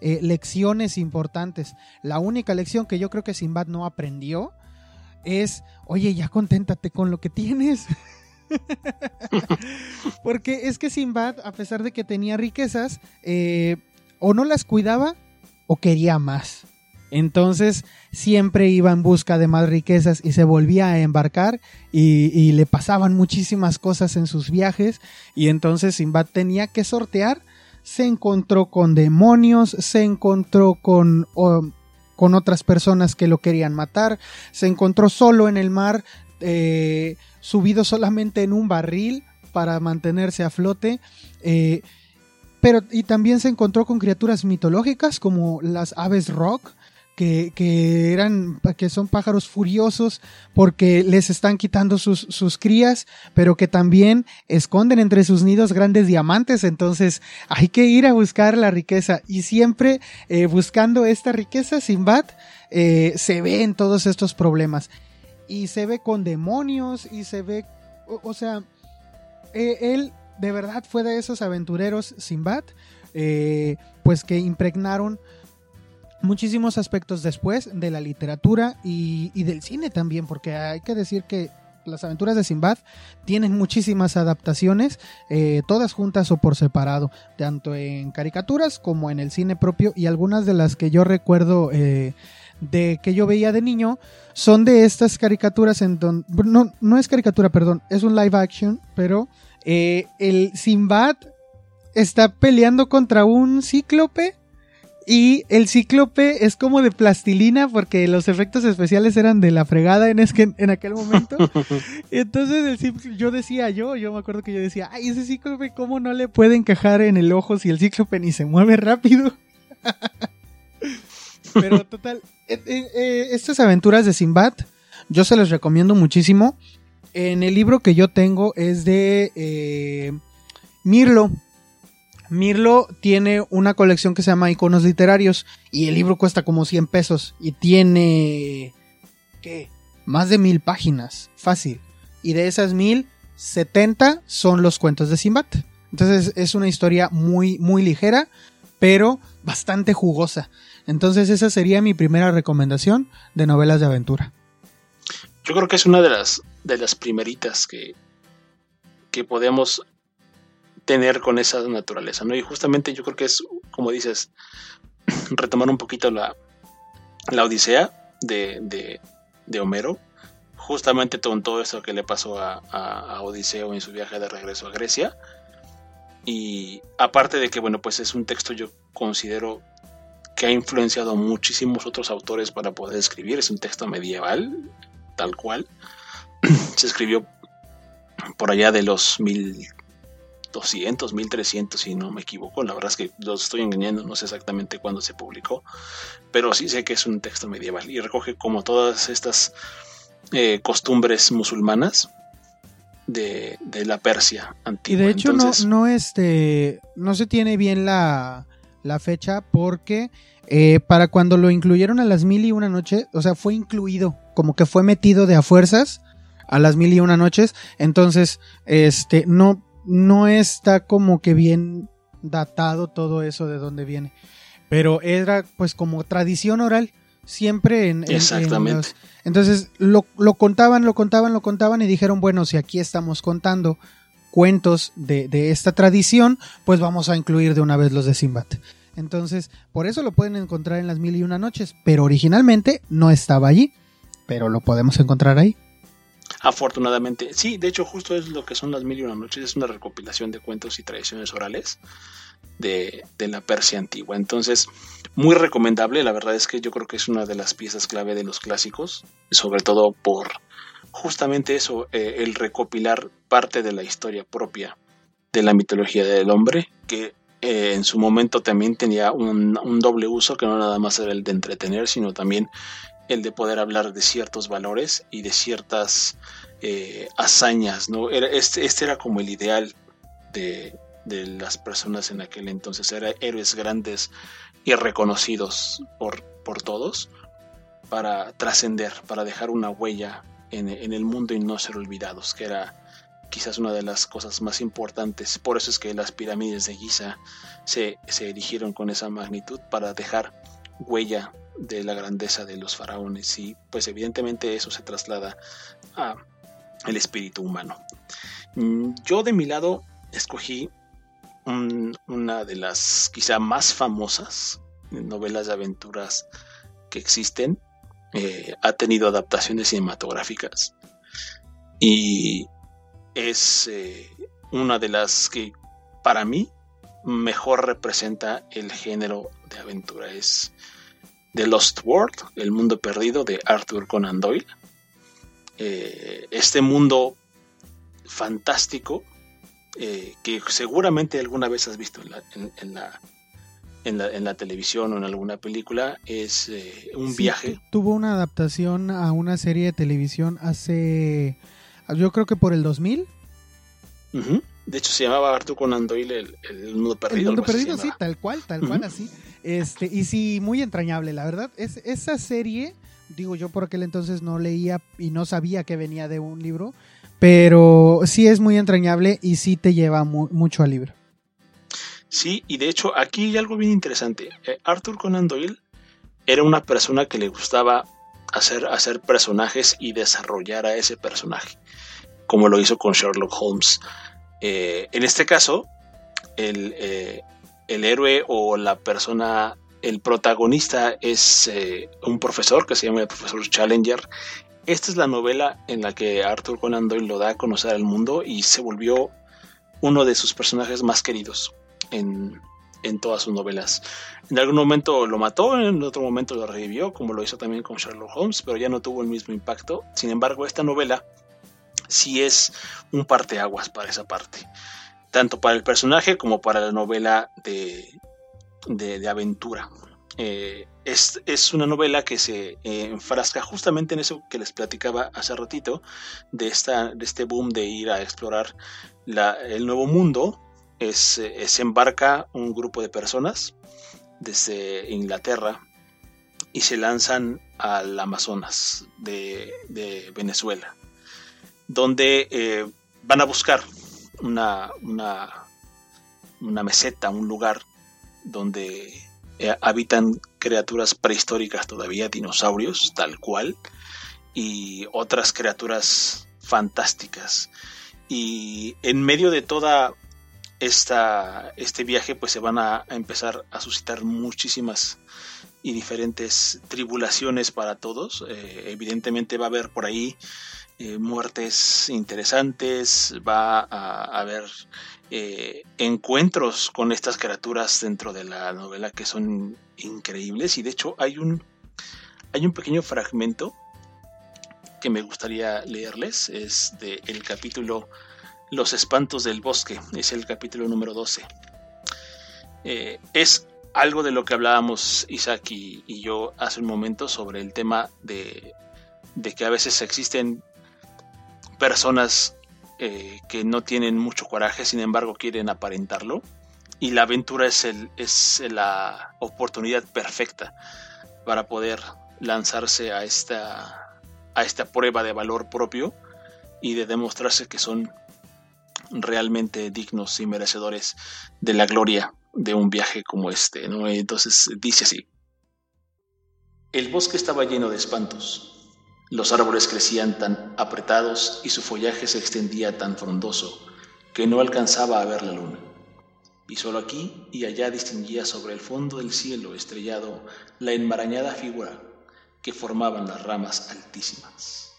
eh, lecciones importantes. La única lección que yo creo que Simbad no aprendió es, oye, ya conténtate con lo que tienes. Porque es que Simbad, a pesar de que tenía riquezas, eh, o no las cuidaba o quería más. Entonces siempre iba en busca de más riquezas y se volvía a embarcar y, y, le pasaban muchísimas cosas en sus viajes y entonces Simbad tenía que sortear. Se encontró con demonios, se encontró con con otras personas que lo querían matar, se encontró solo en el mar, eh, subido solamente en un barril para mantenerse a flote. Eh, pero y también se encontró con criaturas mitológicas como las aves rock, que, eran, que son pájaros furiosos porque les están quitando sus, sus, crías, pero que también esconden entre sus nidos grandes diamantes. Entonces hay que ir a buscar la riqueza y siempre eh, buscando esta riqueza, Simbad eh, se ve en todos estos problemas y se ve con demonios y se ve, o, sea, eh, él de verdad fue de esos aventureros Simbad, pues que impregnaron muchísimos aspectos después de la literatura y, del cine también, porque hay que decir que las aventuras de Simbad tienen muchísimas adaptaciones, eh, todas juntas o por separado, tanto en caricaturas como en el cine propio y algunas de las que yo recuerdo eh, de que yo veía de niño son de estas caricaturas en donde no, no es caricatura, perdón, es un live action, pero eh, el Simbad está peleando contra un cíclope y el cíclope es como de plastilina porque los efectos especiales eran de la fregada en, en aquel momento. Entonces el yo decía yo, yo me acuerdo que yo decía, ay, ese cíclope, ¿cómo no le puede encajar en el ojo si el cíclope ni se mueve rápido? Pero total, eh, eh, eh, estas aventuras de Simbad, yo se las recomiendo muchísimo. En el libro que yo tengo es de Mirlo. Mirlo tiene una colección que se llama Iconos Literarios y el libro cuesta como 100 pesos y tiene... ¿Qué? Más de mil páginas, fácil. Y de esas mil, 70 son los cuentos de Simbat. Entonces es una historia muy, muy ligera, pero bastante jugosa. Entonces esa sería mi primera recomendación de novelas de aventura. Yo creo que es una de las, de las primeritas que, que podemos tener con esa naturaleza, ¿no? Y justamente yo creo que es, como dices, retomar un poquito la, la Odisea de, de, Homero, justamente con todo eso que le pasó a, a, Odiseo en su viaje de regreso a Grecia. Y aparte de que, bueno, pues es un texto yo considero que ha influenciado muchísimos otros autores para poder escribir, es un texto medieval, tal cual. Se escribió por allá de los mil 200, 1300, si no me equivoco. La verdad es que los estoy engañando, no sé exactamente cuándo se publicó, pero sí sé que es un texto medieval y recoge como todas estas eh, costumbres musulmanas de, la Persia antigua. Y de hecho no, no, este, no se tiene bien la, fecha porque eh, para cuando lo incluyeron a las mil y una noches, o sea, fue incluido, como que fue metido de a fuerzas a las mil y una noches, entonces, este, no, no está como que bien datado todo eso de dónde viene. Pero era pues como tradición oral, siempre en... Exactamente. entonces lo, lo, contaban, lo contaban, lo contaban y dijeron, bueno, si aquí estamos contando cuentos de, de esta tradición, pues vamos a incluir de una vez los de Simbat. Entonces, por eso lo pueden encontrar en las mil y una noches, pero originalmente no estaba allí, pero lo podemos encontrar ahí. Afortunadamente, sí, de hecho justo es lo que son las mil y una noches, es una recopilación de cuentos y tradiciones orales de, de, la Persia antigua. Entonces, muy recomendable, la verdad es que yo creo que es una de las piezas clave de los clásicos, sobre todo por justamente eso, eh, el recopilar parte de la historia propia de la mitología del hombre, que eh, en su momento también tenía un, un, doble uso, que no nada más era el de entretener, sino también el de poder hablar de ciertos valores y de ciertas eh, hazañas, ¿no? Era, este, este era como el ideal de, de las personas en aquel entonces, eran héroes grandes y reconocidos por, por todos para trascender, para dejar una huella en, en, el mundo y no ser olvidados, que era quizás una de las cosas más importantes. Por eso es que las pirámides de Giza se, se erigieron con esa magnitud para dejar huella de la grandeza de los faraones y pues evidentemente eso se traslada a el espíritu humano. Mm, yo de mi lado escogí un, una de las quizá más famosas novelas de aventuras que existen. Eh, ha tenido adaptaciones cinematográficas y es eh, una de las que para mí mejor representa el género de aventura. Es The Lost World, El Mundo Perdido de Arthur Conan Doyle. Eh, este mundo fantástico eh, que seguramente alguna vez has visto en la, en, la, en la, televisión o en alguna película, es eh, un viaje. Tuvo una adaptación a una serie de televisión hace, yo creo que por el 2000. De hecho, se llamaba Arthur Conan Doyle el, Mundo Perdido. El Mundo Perdido, sí, tal cual, tal cual, así. Este, y sí, muy entrañable, la verdad. Es, esa serie, digo yo por aquel entonces no leía y no sabía que venía de un libro, pero sí es muy entrañable y sí te lleva mucho al libro. Sí, y de hecho aquí hay algo bien interesante. Eh, Arthur Conan Doyle era una persona que le gustaba hacer, hacer personajes y desarrollar a ese personaje, como lo hizo con Sherlock Holmes. Eh, en este caso, el, eh, el héroe o la persona, el protagonista es eh, un profesor que se llama el profesor Challenger. Esta es la novela en la que Arthur Conan Doyle lo da a conocer al mundo y se volvió uno de sus personajes más queridos en, en todas sus novelas. En algún momento lo mató, en otro momento lo revivió, como lo hizo también con Sherlock Holmes, pero ya no tuvo el mismo impacto. Sin embargo, esta novela sí es un parteaguas para esa parte tanto para el personaje como para la novela de, de, aventura. Eh, es, es, una novela que se eh, enfrasca justamente en eso que les platicaba hace ratito, de, esta, de este boom de ir a explorar la, el nuevo mundo. Es, eh, se embarca un grupo de personas desde Inglaterra y se lanzan al Amazonas de, de Venezuela, donde van a buscar una, una, meseta, un lugar donde eh, habitan criaturas prehistóricas todavía, dinosaurios, tal cual, y otras criaturas fantásticas. Y en medio de toda esta, este viaje, pues se van a, empezar a suscitar muchísimas y diferentes tribulaciones para todos. Eh, evidentemente va a haber por ahí eh, muertes interesantes, va a, haber eh, encuentros con estas criaturas dentro de la novela que son increíbles. Y de hecho hay un, hay un pequeño fragmento que me gustaría leerles, es del el capítulo Los espantos del bosque, es el capítulo número 12. Eh, es algo de lo que hablábamos Isaac y, y, yo hace un momento sobre el tema de, de que a veces existen personas eh, que no tienen mucho coraje, sin embargo quieren aparentarlo. Y la aventura es, la oportunidad perfecta para poder lanzarse a esta, a esta prueba de valor propio y de demostrarse que son realmente dignos y merecedores de la gloria de un viaje como este. ¿no? Entonces dice así. El bosque estaba lleno de espantos los árboles crecían tan apretados y su follaje se extendía tan frondoso que no alcanzaba a ver la luna. Y solo aquí y allá distinguía sobre el fondo del cielo estrellado la enmarañada figura que formaban las ramas altísimas.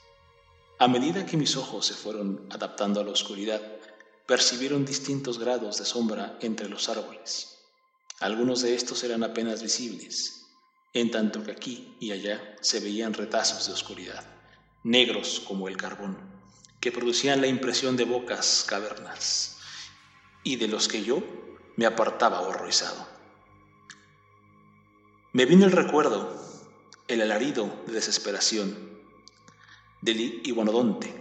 A medida que mis ojos se fueron adaptando a la oscuridad, percibieron distintos grados de sombra entre los árboles. Algunos de estos eran apenas visibles, en tanto que aquí y allá se veían retazos de oscuridad, negros como el carbón, que producían la impresión de bocas cavernas, y de los que yo me apartaba horrorizado. Me vino el recuerdo, el alarido de desesperación del iguanodonte,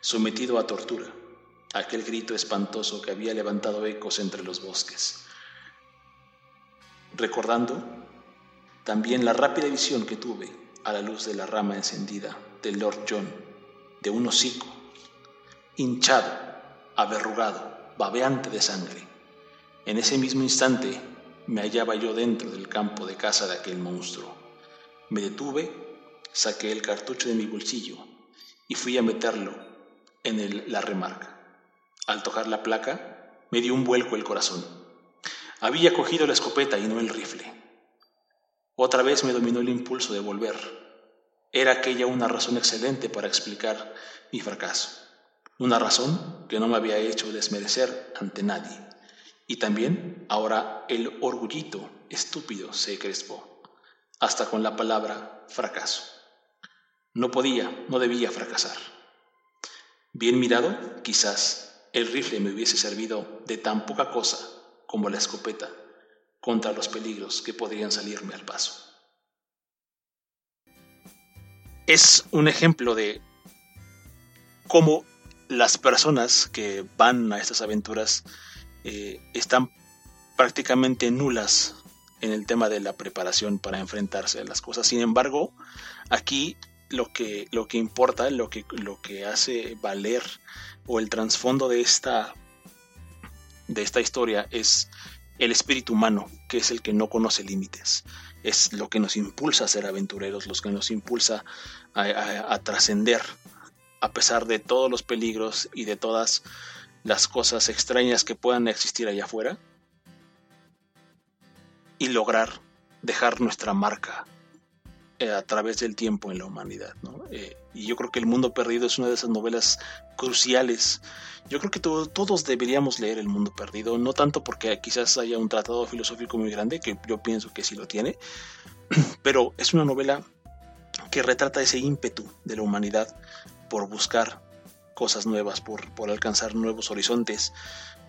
sometido a tortura, aquel grito espantoso que había levantado ecos entre los bosques. Recordando también la rápida visión que tuve a la luz de la rama encendida del Lord John, de un hocico, hinchado, averrugado, babeante de sangre. En ese mismo instante me hallaba yo dentro del campo de caza de aquel monstruo. Me detuve, saqué el cartucho de mi bolsillo y fui a meterlo en la remarca. Al tocar la placa, me dio un vuelco el corazón. Había cogido la escopeta y no el rifle. Otra vez me dominó el impulso de volver. Era aquella una razón excelente para explicar mi fracaso. Una razón que no me había hecho desmerecer ante nadie. Y también ahora el orgullito estúpido se crespó, hasta con la palabra fracaso. No podía, no debía fracasar. Bien mirado, quizás el rifle me hubiese servido de tan poca cosa como la escopeta contra los peligros que podrían salirme al paso. Es un ejemplo de cómo las personas que van a estas aventuras eh, están prácticamente nulas en el tema de la preparación para enfrentarse a las cosas. Sin embargo, aquí lo que, lo que importa, lo que, lo que hace valer o el trasfondo de esta, de esta historia es el espíritu humano, que es el que no conoce límites. Es lo que nos impulsa a ser aventureros, lo que nos impulsa a trascender a pesar de todos los peligros y de todas las cosas extrañas que puedan existir allá afuera y lograr dejar nuestra marca eh, a través del tiempo en la humanidad. Eh, y yo creo que El Mundo Perdido es una de esas novelas cruciales. Yo creo que todos deberíamos leer El Mundo Perdido, no tanto porque quizás haya un tratado filosófico muy grande, que yo pienso que sí lo tiene, pero es una novela que retrata ese ímpetu de la humanidad por buscar cosas nuevas, por, por alcanzar nuevos horizontes,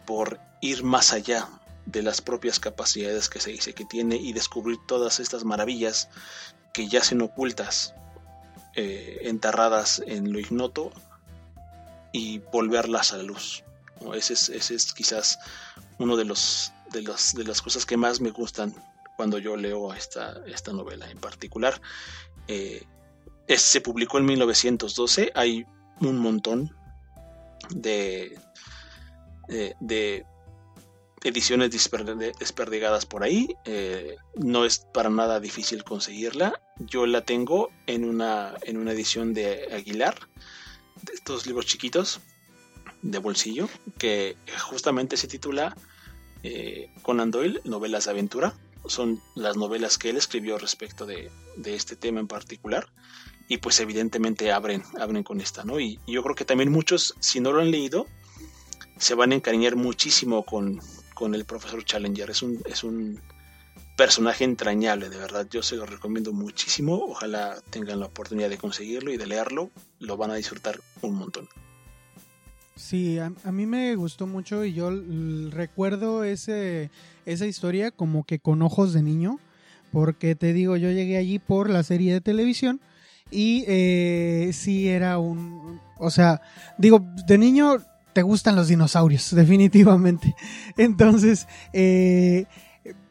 por ir más allá de las propias capacidades que se dice que tiene y descubrir todas estas maravillas que yacen ocultas, eh, enterradas en lo ignoto y volverlas a la luz. Ese, es, quizás uno de los de de las cosas que más me gustan cuando yo leo esta, esta novela en particular. Eh, se publicó en 1912, hay un montón de, de, ediciones desperdigadas por ahí. Eh, no es para nada difícil conseguirla. Yo la tengo en una, en una edición de Aguilar, de estos libros chiquitos de bolsillo, que justamente se titula eh, Conan Doyle, novelas de aventura. Son las novelas que él escribió respecto de, de este tema en particular y pues evidentemente abren, abren con esta, ¿no? Y, yo creo que también muchos, si no lo han leído, se van a encariñar muchísimo con, con el profesor Challenger. Es un, es un personaje entrañable, de verdad. Yo se lo recomiendo muchísimo. Ojalá tengan la oportunidad de conseguirlo y de leerlo. Lo van a disfrutar un montón. Sí, a, mí me gustó mucho y yo recuerdo ese, esa historia como que con ojos de niño. Porque te digo, yo llegué allí por la serie de televisión y eh, sí era un... O sea, digo, de niño te gustan los dinosaurios, definitivamente. Entonces, eh,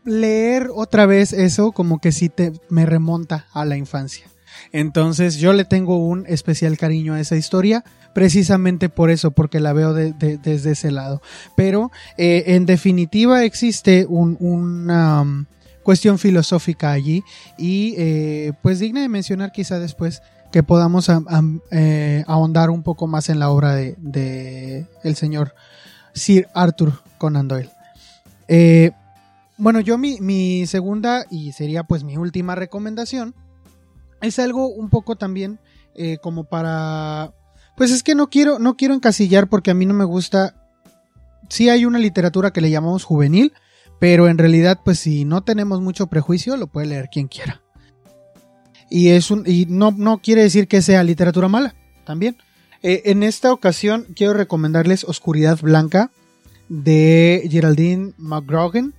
leer otra vez eso como que sí te, me remonta a la infancia. Entonces yo le tengo un especial cariño a esa historia, precisamente por eso, porque la veo desde ese lado. Pero eh, en definitiva existe un, una, cuestión filosófica allí y eh, pues digna de mencionar quizá después que podamos eh, ahondar un poco más en la obra de, el señor Sir Arthur Conan Doyle. Eh, bueno, yo mi, segunda y sería pues mi última recomendación es algo un poco también como para pues es que no quiero, no quiero encasillar porque a mí no me gusta. Sí hay una literatura que le llamamos juvenil, pero en realidad, pues si no tenemos mucho prejuicio, lo puede leer quien quiera. Y es un, y no, no quiere decir que sea literatura mala, también. Eh, en esta ocasión quiero recomendarles Oscuridad Blanca de Geraldine McGrogan.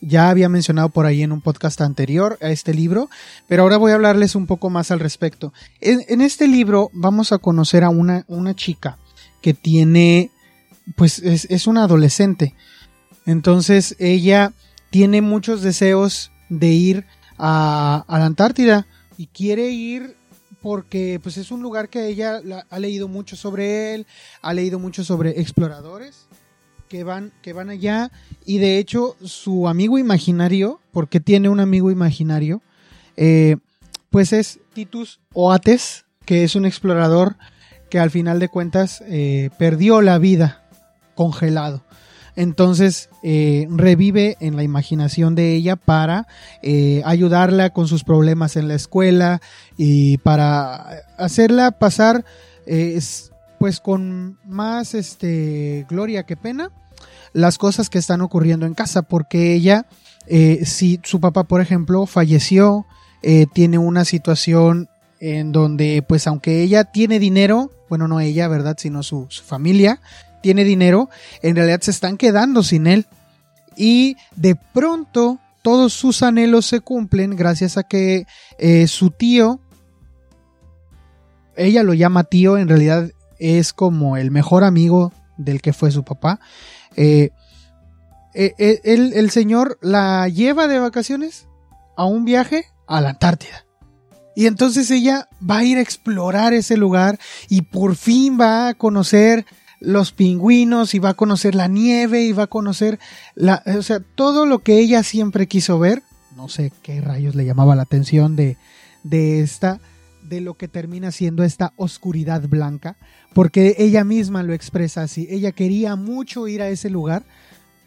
Ya había mencionado por ahí en un podcast anterior a este libro, pero ahora voy a hablarles un poco más al respecto. En, este libro vamos a conocer a una, una chica que tiene, pues es, es una adolescente. Entonces ella tiene muchos deseos de ir a, a la Antártida y quiere ir porque pues es un lugar que ella ha leído mucho sobre él, ha leído mucho sobre exploradores que van, que van allá y de hecho su amigo imaginario, porque tiene un amigo imaginario, eh, pues es Titus Oates, que es un explorador que al final de cuentas eh, perdió la vida congelado. Entonces eh, revive en la imaginación de ella para ayudarla con sus problemas en la escuela y para hacerla pasar pues con más este gloria que pena las cosas que están ocurriendo en casa, porque ella, eh, si su papá, por ejemplo, falleció, eh, tiene una situación en donde, pues aunque ella tiene dinero, bueno, no ella, ¿verdad? Sino su, familia tiene dinero, en realidad se están quedando sin él. Y de pronto todos sus anhelos se cumplen gracias a que eh, su tío, ella lo llama tío, en realidad es como el mejor amigo del que fue su papá, eh, eh, eh, el, señor la lleva de vacaciones a un viaje a la Antártida. Y entonces ella va a ir a explorar ese lugar y por fin va a conocer los pingüinos y va a conocer la nieve y va a conocer la, o sea, todo lo que ella siempre quiso ver. No sé qué rayos le llamaba la atención de, de esta, de lo que termina siendo esta oscuridad blanca, porque ella misma lo expresa así. Ella quería mucho ir a ese lugar,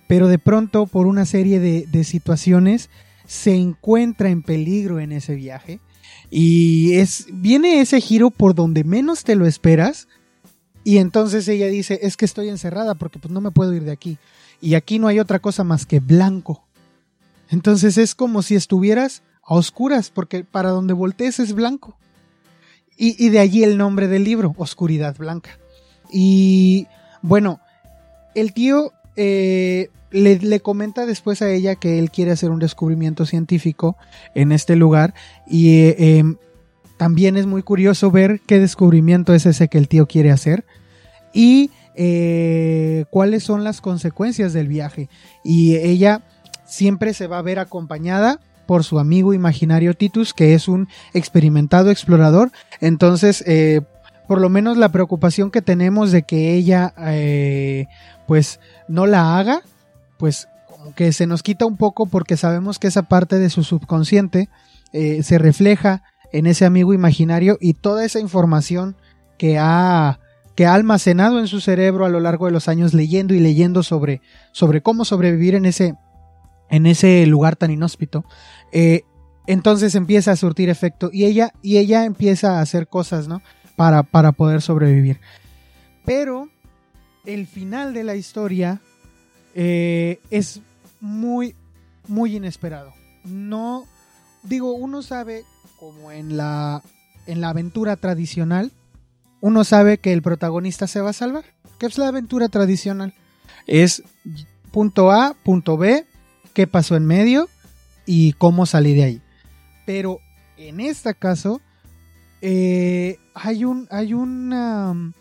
pero de pronto por una serie de, situaciones se encuentra en peligro en ese viaje y es viene ese giro por donde menos te lo esperas y entonces ella dice es que estoy encerrada porque pues no me puedo ir de aquí. Y aquí no hay otra cosa más que blanco entonces es como si estuvieras a oscuras porque para donde voltees es blanco. Y, de allí el nombre del libro, Oscuridad Blanca. Y bueno, el tío eh, le, comenta después a ella que él quiere hacer un descubrimiento científico en este lugar y eh, em, también es muy curioso ver qué descubrimiento es ese que el tío quiere hacer y eh, cuáles son las consecuencias del viaje. Y ella siempre se va a ver acompañada por su amigo imaginario Titus, que es un experimentado explorador. Entonces, eh, por lo menos la preocupación que tenemos de que ella, eh, pues, no la haga, pues, como que se nos quita un poco porque sabemos que esa parte de su subconsciente se refleja en ese amigo imaginario y toda esa información que ha que ha almacenado en su cerebro a lo largo de los años leyendo y leyendo sobre, sobre cómo sobrevivir en ese, en ese lugar tan inhóspito, eh, entonces empieza a surtir efecto y ella, y ella empieza a hacer cosas, ¿no? Para, para poder sobrevivir. Pero el final de la historia eh, es muy, muy inesperado. No, digo, uno sabe, como en la, en la aventura tradicional, uno sabe que el protagonista se va a salvar. ¿Qué es la aventura tradicional? Es punto A, punto B, qué pasó en medio y cómo salí de ahí. Pero en este caso, eh, hay un, hay una,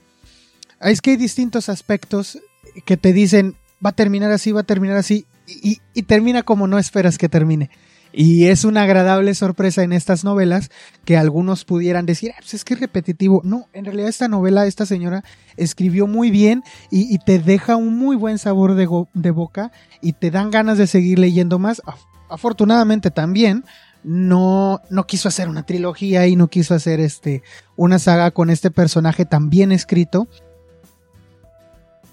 es que hay distintos aspectos que te dicen, va a terminar así, va a terminar así, y, y termina como no esperas que termine. Y es una agradable sorpresa en estas novelas que algunos pudieran decir, ah, pues es que es repetitivo. No, en realidad esta novela, esta señora escribió muy bien y, te deja un muy buen sabor de, de, boca y te dan ganas de seguir leyendo más. Afortunadamente también no, no quiso hacer una trilogía y no quiso hacer este, una saga con este personaje tan bien escrito.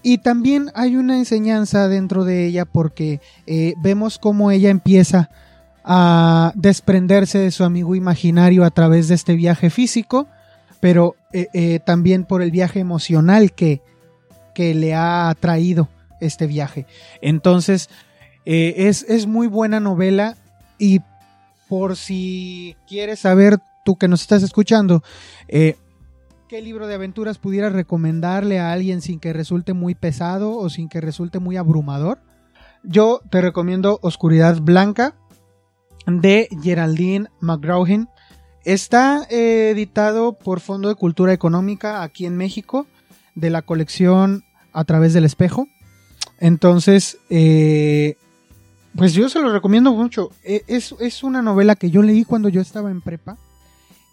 Y también hay una enseñanza dentro de ella porque eh, vemos cómo ella empieza a desprenderse de su amigo imaginario a través de este viaje físico pero eh, eh, también por el viaje emocional que, que le ha traído este viaje. Entonces, eh, es, es muy buena novela y por si quieres saber, tú que nos estás escuchando, qué libro de aventuras pudieras recomendarle a alguien sin que resulte muy pesado o sin que resulte muy abrumador, yo te recomiendo Oscuridad Blanca de Geraldine McGraw Está eh, editado por Fondo de Cultura Económica aquí en México, de la colección A través del espejo. Entonces, eh, pues yo se lo recomiendo mucho. E, es, es, una novela que yo leí cuando yo estaba en prepa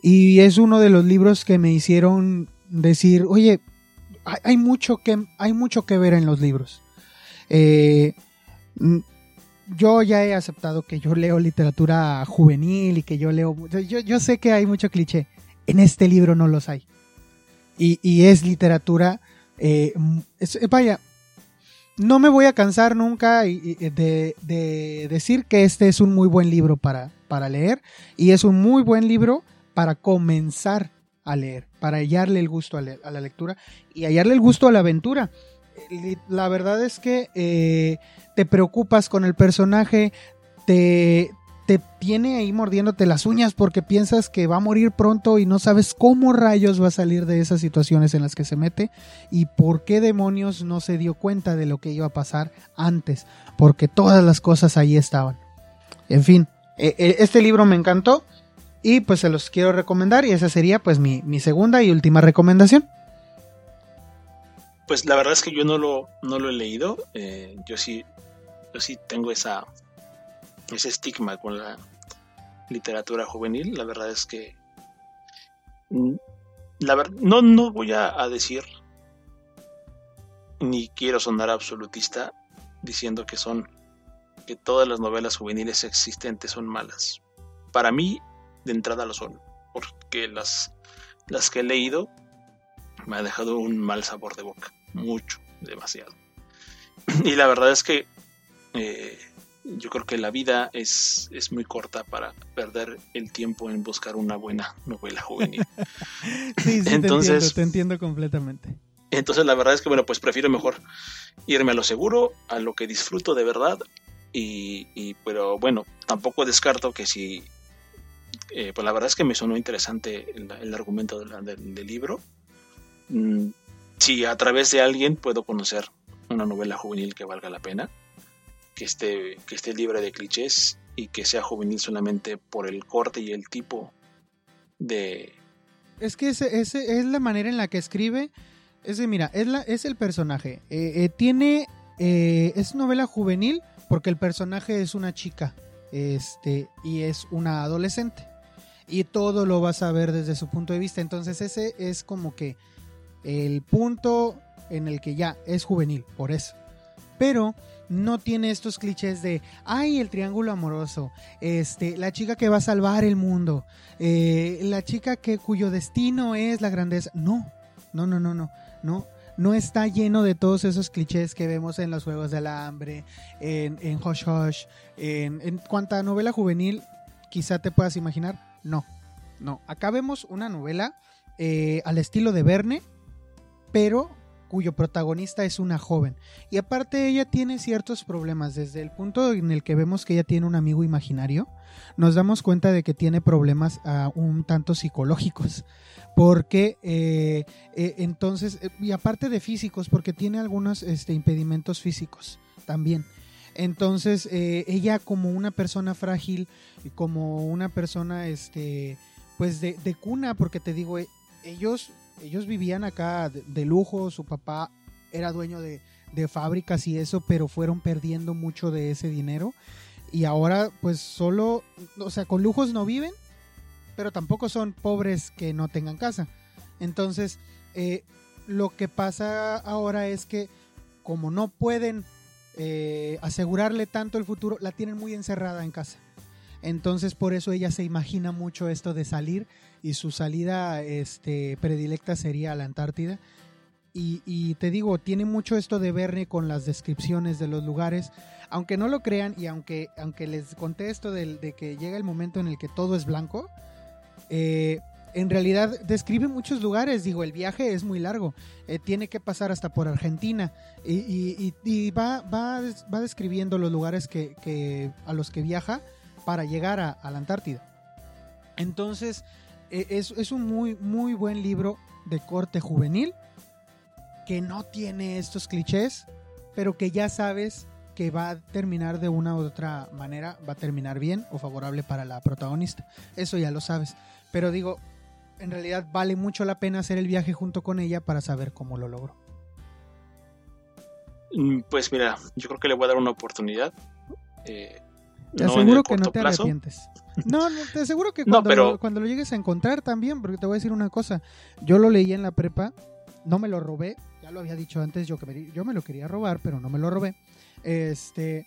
y es uno de los libros que me hicieron decir, oye, hay, mucho, que, hay mucho que ver en los libros. Eh, yo ya he aceptado que yo leo literatura juvenil y que yo leo... Yo, yo sé que hay mucho cliché. En este libro no los hay. Y, es literatura... Eh, vaya, no me voy a cansar nunca de, de, decir que este es un muy buen libro para, para leer y es un muy buen libro para comenzar a leer, para hallarle el gusto a, a la lectura y hallarle el gusto a la aventura. La verdad es que eh, te preocupas con el personaje, te, te tiene ahí mordiéndote las uñas porque piensas que va a morir pronto y no sabes cómo rayos va a salir de esas situaciones en las que se mete y por qué demonios no se dio cuenta de lo que iba a pasar antes, porque todas las cosas ahí estaban. En fin, e, e, este libro me encantó y pues se los quiero recomendar y esa sería pues mi, mi segunda y última recomendación. Pues la verdad es que yo no lo, no lo he leído, eh, yo sí yo sí tengo esa ese estigma con la literatura juvenil. La verdad es que mm, la no, no voy a, decir ni quiero sonar absolutista diciendo que son que todas las novelas juveniles existentes son malas. Para mí, de entrada lo son, porque las, las que he leído me ha dejado un mal sabor de boca, mucho, demasiado. Y la verdad es que eh, yo creo que la vida es, es muy corta para perder el tiempo en buscar una buena novela juvenil. sí, sí, entonces, te entiendo, completamente. Entonces la verdad es que bueno, pues prefiero mejor irme a lo seguro, a lo que disfruto de verdad. Y, pero bueno, tampoco descarto que si eh, pues la verdad es que me sonó interesante el, argumento del, libro. Mm, si a través de alguien puedo conocer una novela juvenil que valga la pena, que esté, que esté libre de clichés y que sea juvenil solamente por el corte y el tipo de... Es que ese, ese es la manera en la que escribe. Es de, mira, es, la, es el personaje. Eh, eh, tiene... Eh, es novela juvenil porque el personaje es una chica este, y es una adolescente. Y todo lo vas a ver desde su punto de vista. Entonces ese es como que el punto en el que ya es juvenil, por eso. Pero no tiene estos clichés de, ay, el triángulo amoroso, este, la chica que va a salvar el mundo, eh, la chica que, cuyo destino es la grandeza. No, no, no, no, no, no. No está lleno de todos esos clichés que vemos en los Juegos del Hambre, en, en Hush Hush, en, en novela juvenil quizá te puedas imaginar. No, no. Acá vemos una novela eh, al estilo de Verne, pero cuyo protagonista es una joven. Y aparte ella tiene ciertos problemas. Desde el punto en el que vemos que ella tiene un amigo imaginario, nos damos cuenta de que tiene problemas uh, un tanto psicológicos. Porque eh, eh, entonces, eh, y aparte de físicos, porque tiene algunos este, impedimentos físicos también. Entonces, ella como una persona frágil como una persona, este, pues de, de cuna, porque te digo, ellos ellos vivían acá de, lujo, su papá era dueño de, fábricas y eso, pero fueron perdiendo mucho de ese dinero. Y ahora pues solo, o sea, con lujos no viven, pero tampoco son pobres que no tengan casa. Entonces, eh, lo que pasa ahora es que como no pueden eh, asegurarle tanto el futuro, la tienen muy encerrada en casa. Entonces por eso ella se imagina mucho esto de salir y su salida este, predilecta sería a la Antártida. Y, te digo, tiene mucho esto de Verne con las descripciones de los lugares. Aunque no lo crean y aunque, aunque les conté esto de, que llega el momento en el que todo es blanco, eh, en realidad describe muchos lugares. Digo, el viaje es muy largo. Eh, tiene que pasar hasta por Argentina. Y, va, va, va, describiendo los lugares que, a los que viaja para llegar a, la Antártida. Entonces, es, es, un muy, muy buen libro de corte juvenil que no tiene estos clichés, pero que ya sabes que va a terminar de una u otra manera, va a terminar bien o favorable para la protagonista. Eso ya lo sabes. Pero digo, en realidad vale mucho la pena hacer el viaje junto con ella para saber cómo lo logró. Mm, pues mira, yo creo que le voy a dar una oportunidad. Eh, te aseguro que no te arrepientes. No, te aseguro que cuando, lo, cuando lo llegues a encontrar también, porque te voy a decir una cosa. Yo lo leí en la prepa, no me lo robé, ya lo había dicho antes, yo, que me, yo me lo quería robar, pero no me lo robé. Este,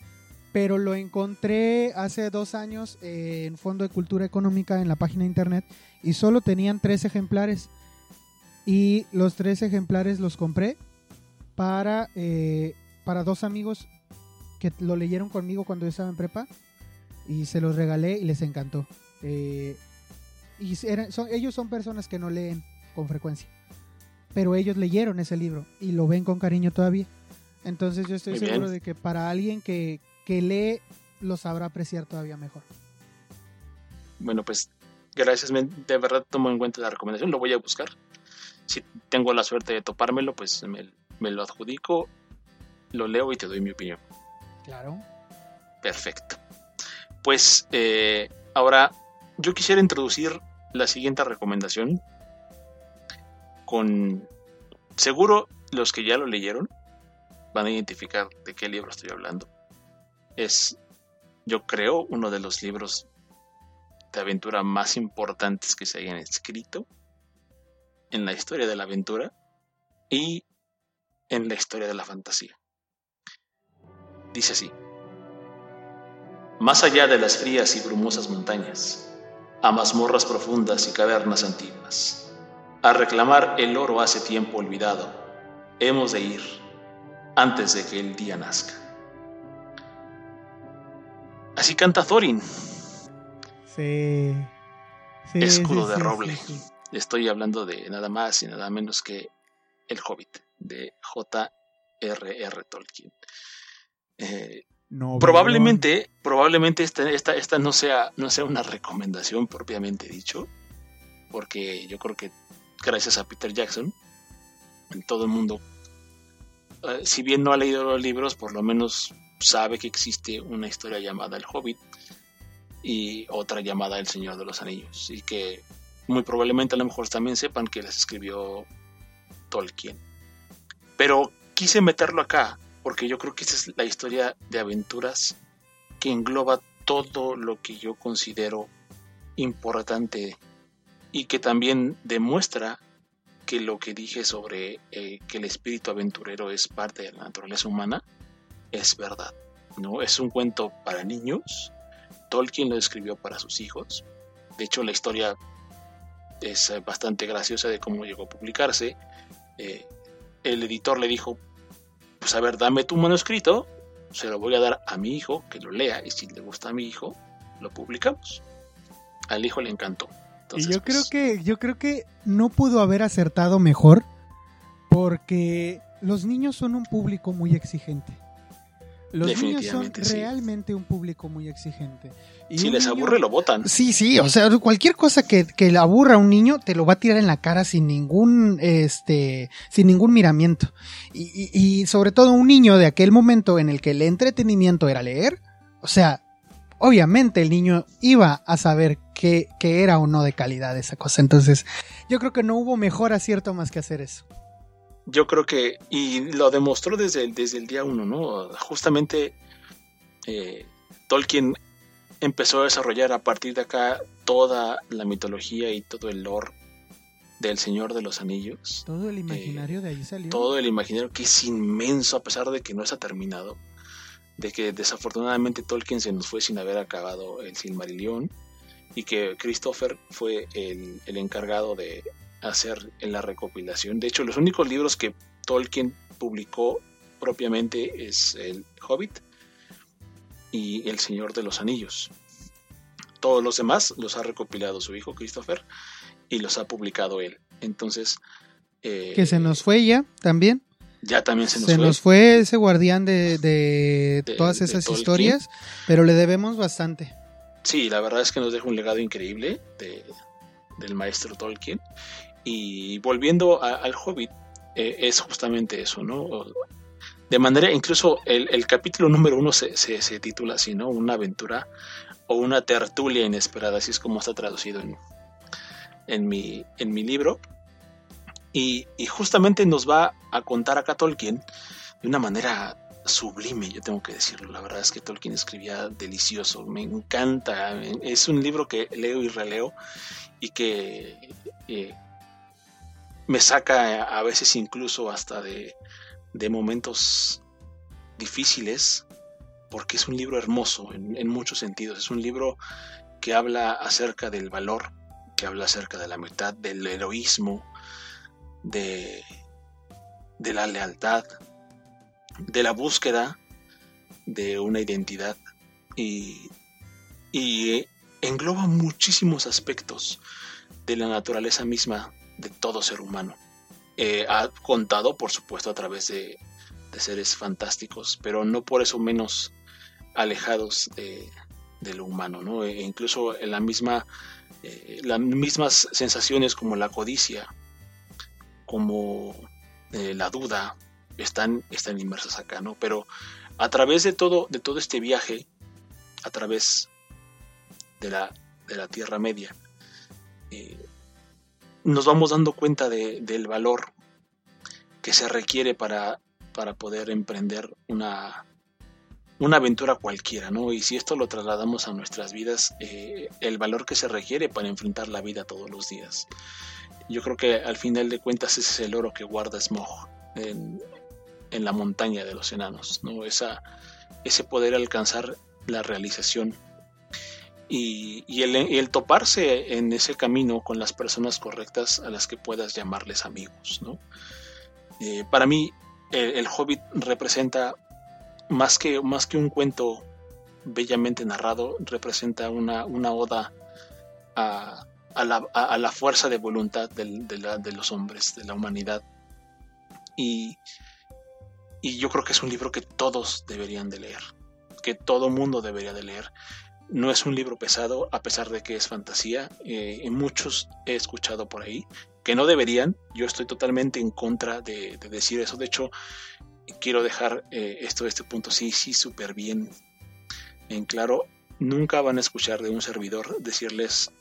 pero lo encontré hace dos años en Fondo de Cultura Económica en la página de internet y solo tenían tres ejemplares. Y los tres ejemplares los compré para, eh, para dos amigos que lo leyeron conmigo cuando yo estaba en prepa y se los regalé y les encantó. Eh, y son, ellos son personas que no leen con frecuencia, pero ellos leyeron ese libro y lo ven con cariño todavía. Entonces yo estoy seguro de que para alguien que, que lee lo sabrá apreciar todavía mejor. Bueno, pues gracias, de verdad tomo en cuenta la recomendación, lo voy a buscar. Si tengo la suerte de topármelo, pues me, lo adjudico, lo leo y te doy mi opinión. Claro. Perfecto. Pues eh, ahora yo quisiera introducir la siguiente recomendación con seguro los que ya lo leyeron van a identificar de qué libro estoy hablando. Es, yo creo, uno de los libros de aventura más importantes que se hayan escrito en la historia de la aventura y en la historia de la fantasía. Dice así, más allá de las frías y brumosas montañas, a mazmorras profundas y cavernas antiguas, a reclamar el oro hace tiempo olvidado, hemos de ir antes de que el día nazca. Así canta Thorin, Sí. Escudo de roble. Estoy hablando de nada más y nada menos que El Hobbit, de J.R.R. Tolkien. Eh, probablemente, probablemente esta, esta, esta, no, sea, no sea una recomendación propiamente dicho, porque yo creo que gracias a Peter Jackson, todo el mundo, eh, si bien no ha leído los libros, por lo menos sabe que existe una historia llamada El Hobbit, y otra llamada El Señor de los Anillos. Y que muy probablemente a lo mejor también sepan que las escribió Tolkien. Pero quise meterlo acá porque yo creo que esa es la historia de aventuras que engloba todo lo que yo considero importante y que también demuestra que lo que dije sobre eh, que el espíritu aventurero es parte de la naturaleza humana es verdad. ¿no? Es un cuento para niños Tolkien lo escribió para sus hijos. De hecho, la historia es eh, bastante graciosa de cómo llegó a publicarse. Eh, el editor le dijo, pues a ver, dame tu manuscrito, se lo voy a dar a mi hijo, que lo lea, y si le gusta a mi hijo, lo publicamos. Al hijo le encantó. y yo creo pues, que, yo creo que no pudo haber acertado mejor, porque los niños son un público muy exigente. Los niños son realmente un público muy exigente. Y si les aburre, lo votan. Sí, sí, o sea, cualquier cosa que, que le aburra a un niño te lo va a tirar en la cara sin ningún, este, sin ningún miramiento. Y, y, sobre todo un niño de aquel momento en el que el entretenimiento era leer, o sea, obviamente el niño iba a saber qué, qué era o no de calidad esa cosa. Entonces, yo creo que no hubo mejor acierto más que hacer eso yo creo que, y lo demostró desde, desde el día uno, ¿no? Justamente eh, Tolkien empezó a desarrollar a partir de acá toda la mitología y todo el lore del Señor de los Anillos. Todo el imaginario de ahí salió. Todo el imaginario que es inmenso a pesar de que no está terminado. De que desafortunadamente Tolkien se nos fue sin haber acabado el Silmarillion. Y que Christopher fue el, el encargado de hacer en la recopilación. De hecho, los únicos libros que Tolkien publicó propiamente es El Hobbit y El Señor de los Anillos. Todos los demás los ha recopilado su hijo Christopher y los ha publicado él. Entonces... Eh, que se nos fue ya también. Ya también se nos se fue. nos fue ese guardián de, de, todas esas historias, pero le debemos bastante. Sí, la verdad es que nos deja un legado increíble de, del maestro Tolkien. Y volviendo al Hobbit, eh, es justamente eso, ¿no? De manera, incluso el, capítulo número uno se, se, titula así, ¿no? Una aventura o una tertulia inesperada, así es como está traducido en, en, mi, en mi libro. Y, y, justamente nos va a contar acá Tolkien de una manera sublime, yo tengo que decirlo. La verdad es que Tolkien escribía delicioso, me encanta. Es un libro que leo y releo y que eh, me saca a veces incluso hasta de, momentos difíciles, porque es un libro hermoso en, muchos sentidos. Es un libro que habla acerca del valor, que habla acerca de la mitad, del heroísmo, de, de la lealtad, de la búsqueda de una identidad y, y engloba muchísimos aspectos de la naturaleza misma de todo ser humano. Eh, ha contado, por supuesto, a través de, seres fantásticos, pero no por eso menos alejados de, lo humano, ¿no? E incluso en la misma, eh, las mismas sensaciones como la codicia, como eh, la duda, están, están inmersas acá, ¿no? Pero a través de todo, de todo este viaje, a través de la, de la Tierra Media, nos vamos dando cuenta del valor que se requiere para, para poder emprender una, una aventura cualquiera, ¿no? Y si esto lo trasladamos a nuestras vidas, eh, el valor que se requiere para enfrentar la vida todos los días. Yo creo que al final de cuentas ese es el oro que guarda Smog en, en la montaña de los enanos, ¿no? Esa, ese poder alcanzar la realización y, el, toparse en ese camino con las personas correctas a las que puedas llamarles amigos. ¿no? Eh, para mí, el, Hobbit representa más que, más que un cuento bellamente narrado, representa una, una oda a, la, fuerza de voluntad de, los hombres, de la humanidad. Y, y yo creo que es un libro que todos deberían de leer, que todo mundo debería de leer. No es un libro pesado, a pesar de que es fantasía. Eh, muchos he escuchado por ahí que no deberían. Yo estoy totalmente en contra de, decir eso. De hecho, quiero dejar eh, esto este punto sí, sí, súper bien en claro. Nunca van a escuchar de un servidor decirles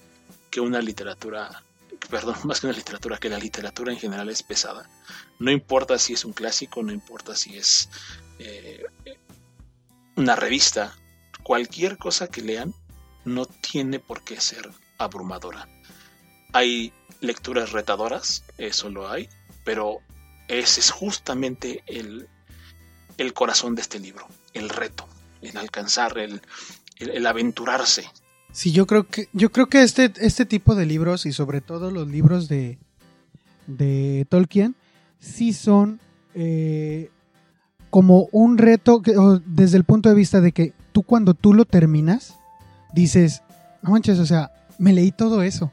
que una literatura, perdón, más que una literatura, que la literatura en general es pesada. No importa si es un clásico, no importa si es eh, una revista, cualquier cosa que lean no tiene por qué ser abrumadora. Hay lecturas retadoras, eso lo hay, pero ese es justamente el, el corazón de este libro, el reto, en alcanzar, el, el, aventurarse. Sí, yo creo que, yo creo que este, este tipo de libros, y sobre todo los libros de, de Tolkien, sí son eh, como un reto desde el punto de vista de que tú cuando tú lo terminas, dices, no manches, o sea, me leí todo eso.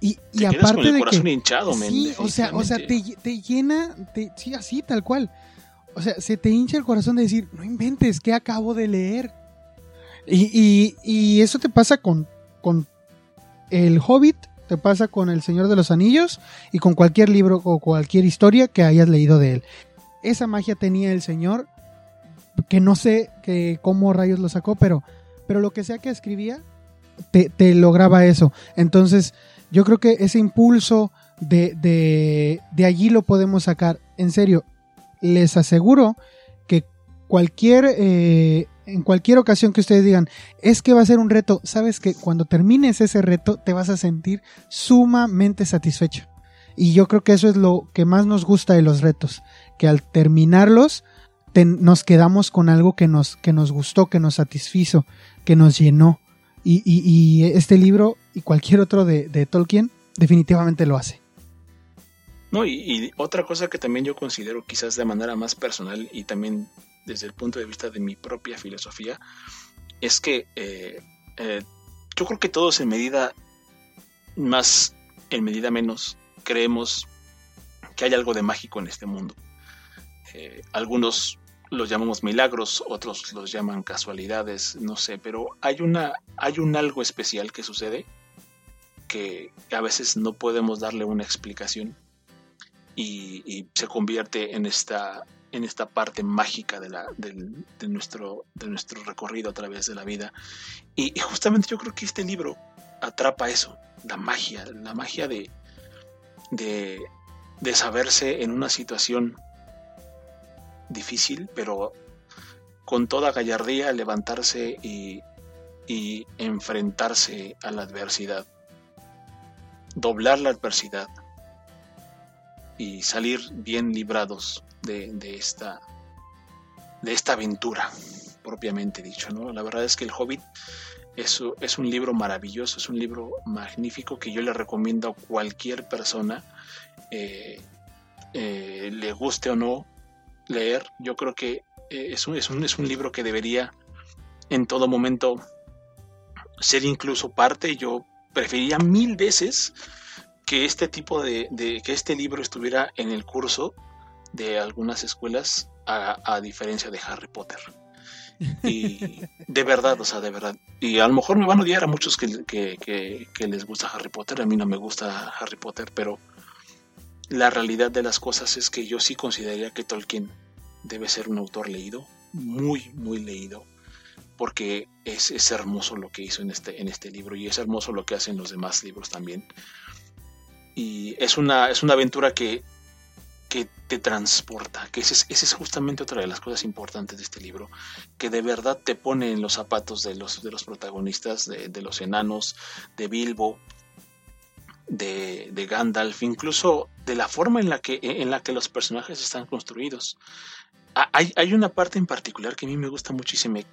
Y, y aparte con el de corazón que, hinchado, sí, o sea, o sea, te, te llena, te, sí, así, tal cual. O sea, se te hincha el corazón de decir, no inventes, ¿qué acabo de leer? Y, y, y eso te pasa con, con El Hobbit, te pasa con El Señor de los Anillos y con cualquier libro o cualquier historia que hayas leído de él. Esa magia tenía el Señor que no sé que cómo rayos lo sacó, pero, pero lo que sea que escribía, te, lograba eso. Entonces, yo creo que ese impulso de, de, de allí lo podemos sacar. En serio, les aseguro que cualquier, eh, en cualquier ocasión que ustedes digan, es que va a ser un reto, sabes que cuando termines ese reto te vas a sentir sumamente satisfecho. Y yo creo que eso es lo que más nos gusta de los retos, que al terminarlos nos quedamos con algo que nos, que nos gustó, que nos satisfizo, que nos llenó. Y, este libro y cualquier otro de, Tolkien definitivamente lo hace. No, y, otra cosa que también yo considero quizás de manera más personal y también desde el punto de vista de mi propia filosofía, es que eh, eh, yo creo que todos en medida más en medida menos, creemos que hay algo de mágico en este mundo. Eh, algunos los llamamos milagros, otros los llaman casualidades, no sé, pero hay una hay un algo especial que sucede que a veces no podemos darle una explicación y, se convierte en esta en esta parte mágica de, la, de, nuestro, de nuestro recorrido a través de la vida. Y, justamente yo creo que este libro atrapa eso, la magia, la magia de, de, de saberse en una situación difícil, pero con toda gallardía levantarse y, enfrentarse a la adversidad, doblar la adversidad y salir bien librados de, esta, aventura, propiamente dicho. ¿no? La verdad es que El Hobbit es, es un libro maravilloso, es un libro magnífico que yo le recomiendo a cualquier persona, eh, eh, le guste o no, leer. Yo creo que eh, es, un, es, un, es un libro que debería en todo momento ser incluso parte. Yo preferiría mil veces que este tipo de, que este libro estuviera en el curso de algunas escuelas a, diferencia de Harry Potter. Y de verdad, o sea, de verdad. Y a lo mejor me van a odiar a muchos que, que, les gusta Harry Potter. A mí no me gusta Harry Potter, pero la realidad de las cosas es que yo sí consideraría que Tolkien debe ser un autor leído, muy, muy leído, porque es, es, hermoso lo que hizo en este, en este libro y es hermoso lo que hacen los demás libros también. Y es una, es una aventura que, que te transporta, que esa es, es, justamente otra de las cosas importantes de este libro, que de verdad te pone en los zapatos de los, de los protagonistas, de, de los enanos, de Bilbo, de, Gandalf, incluso de la forma en la, que, en la que los personajes están construidos. Ah, hay, hay, una parte en particular que a mí me gusta me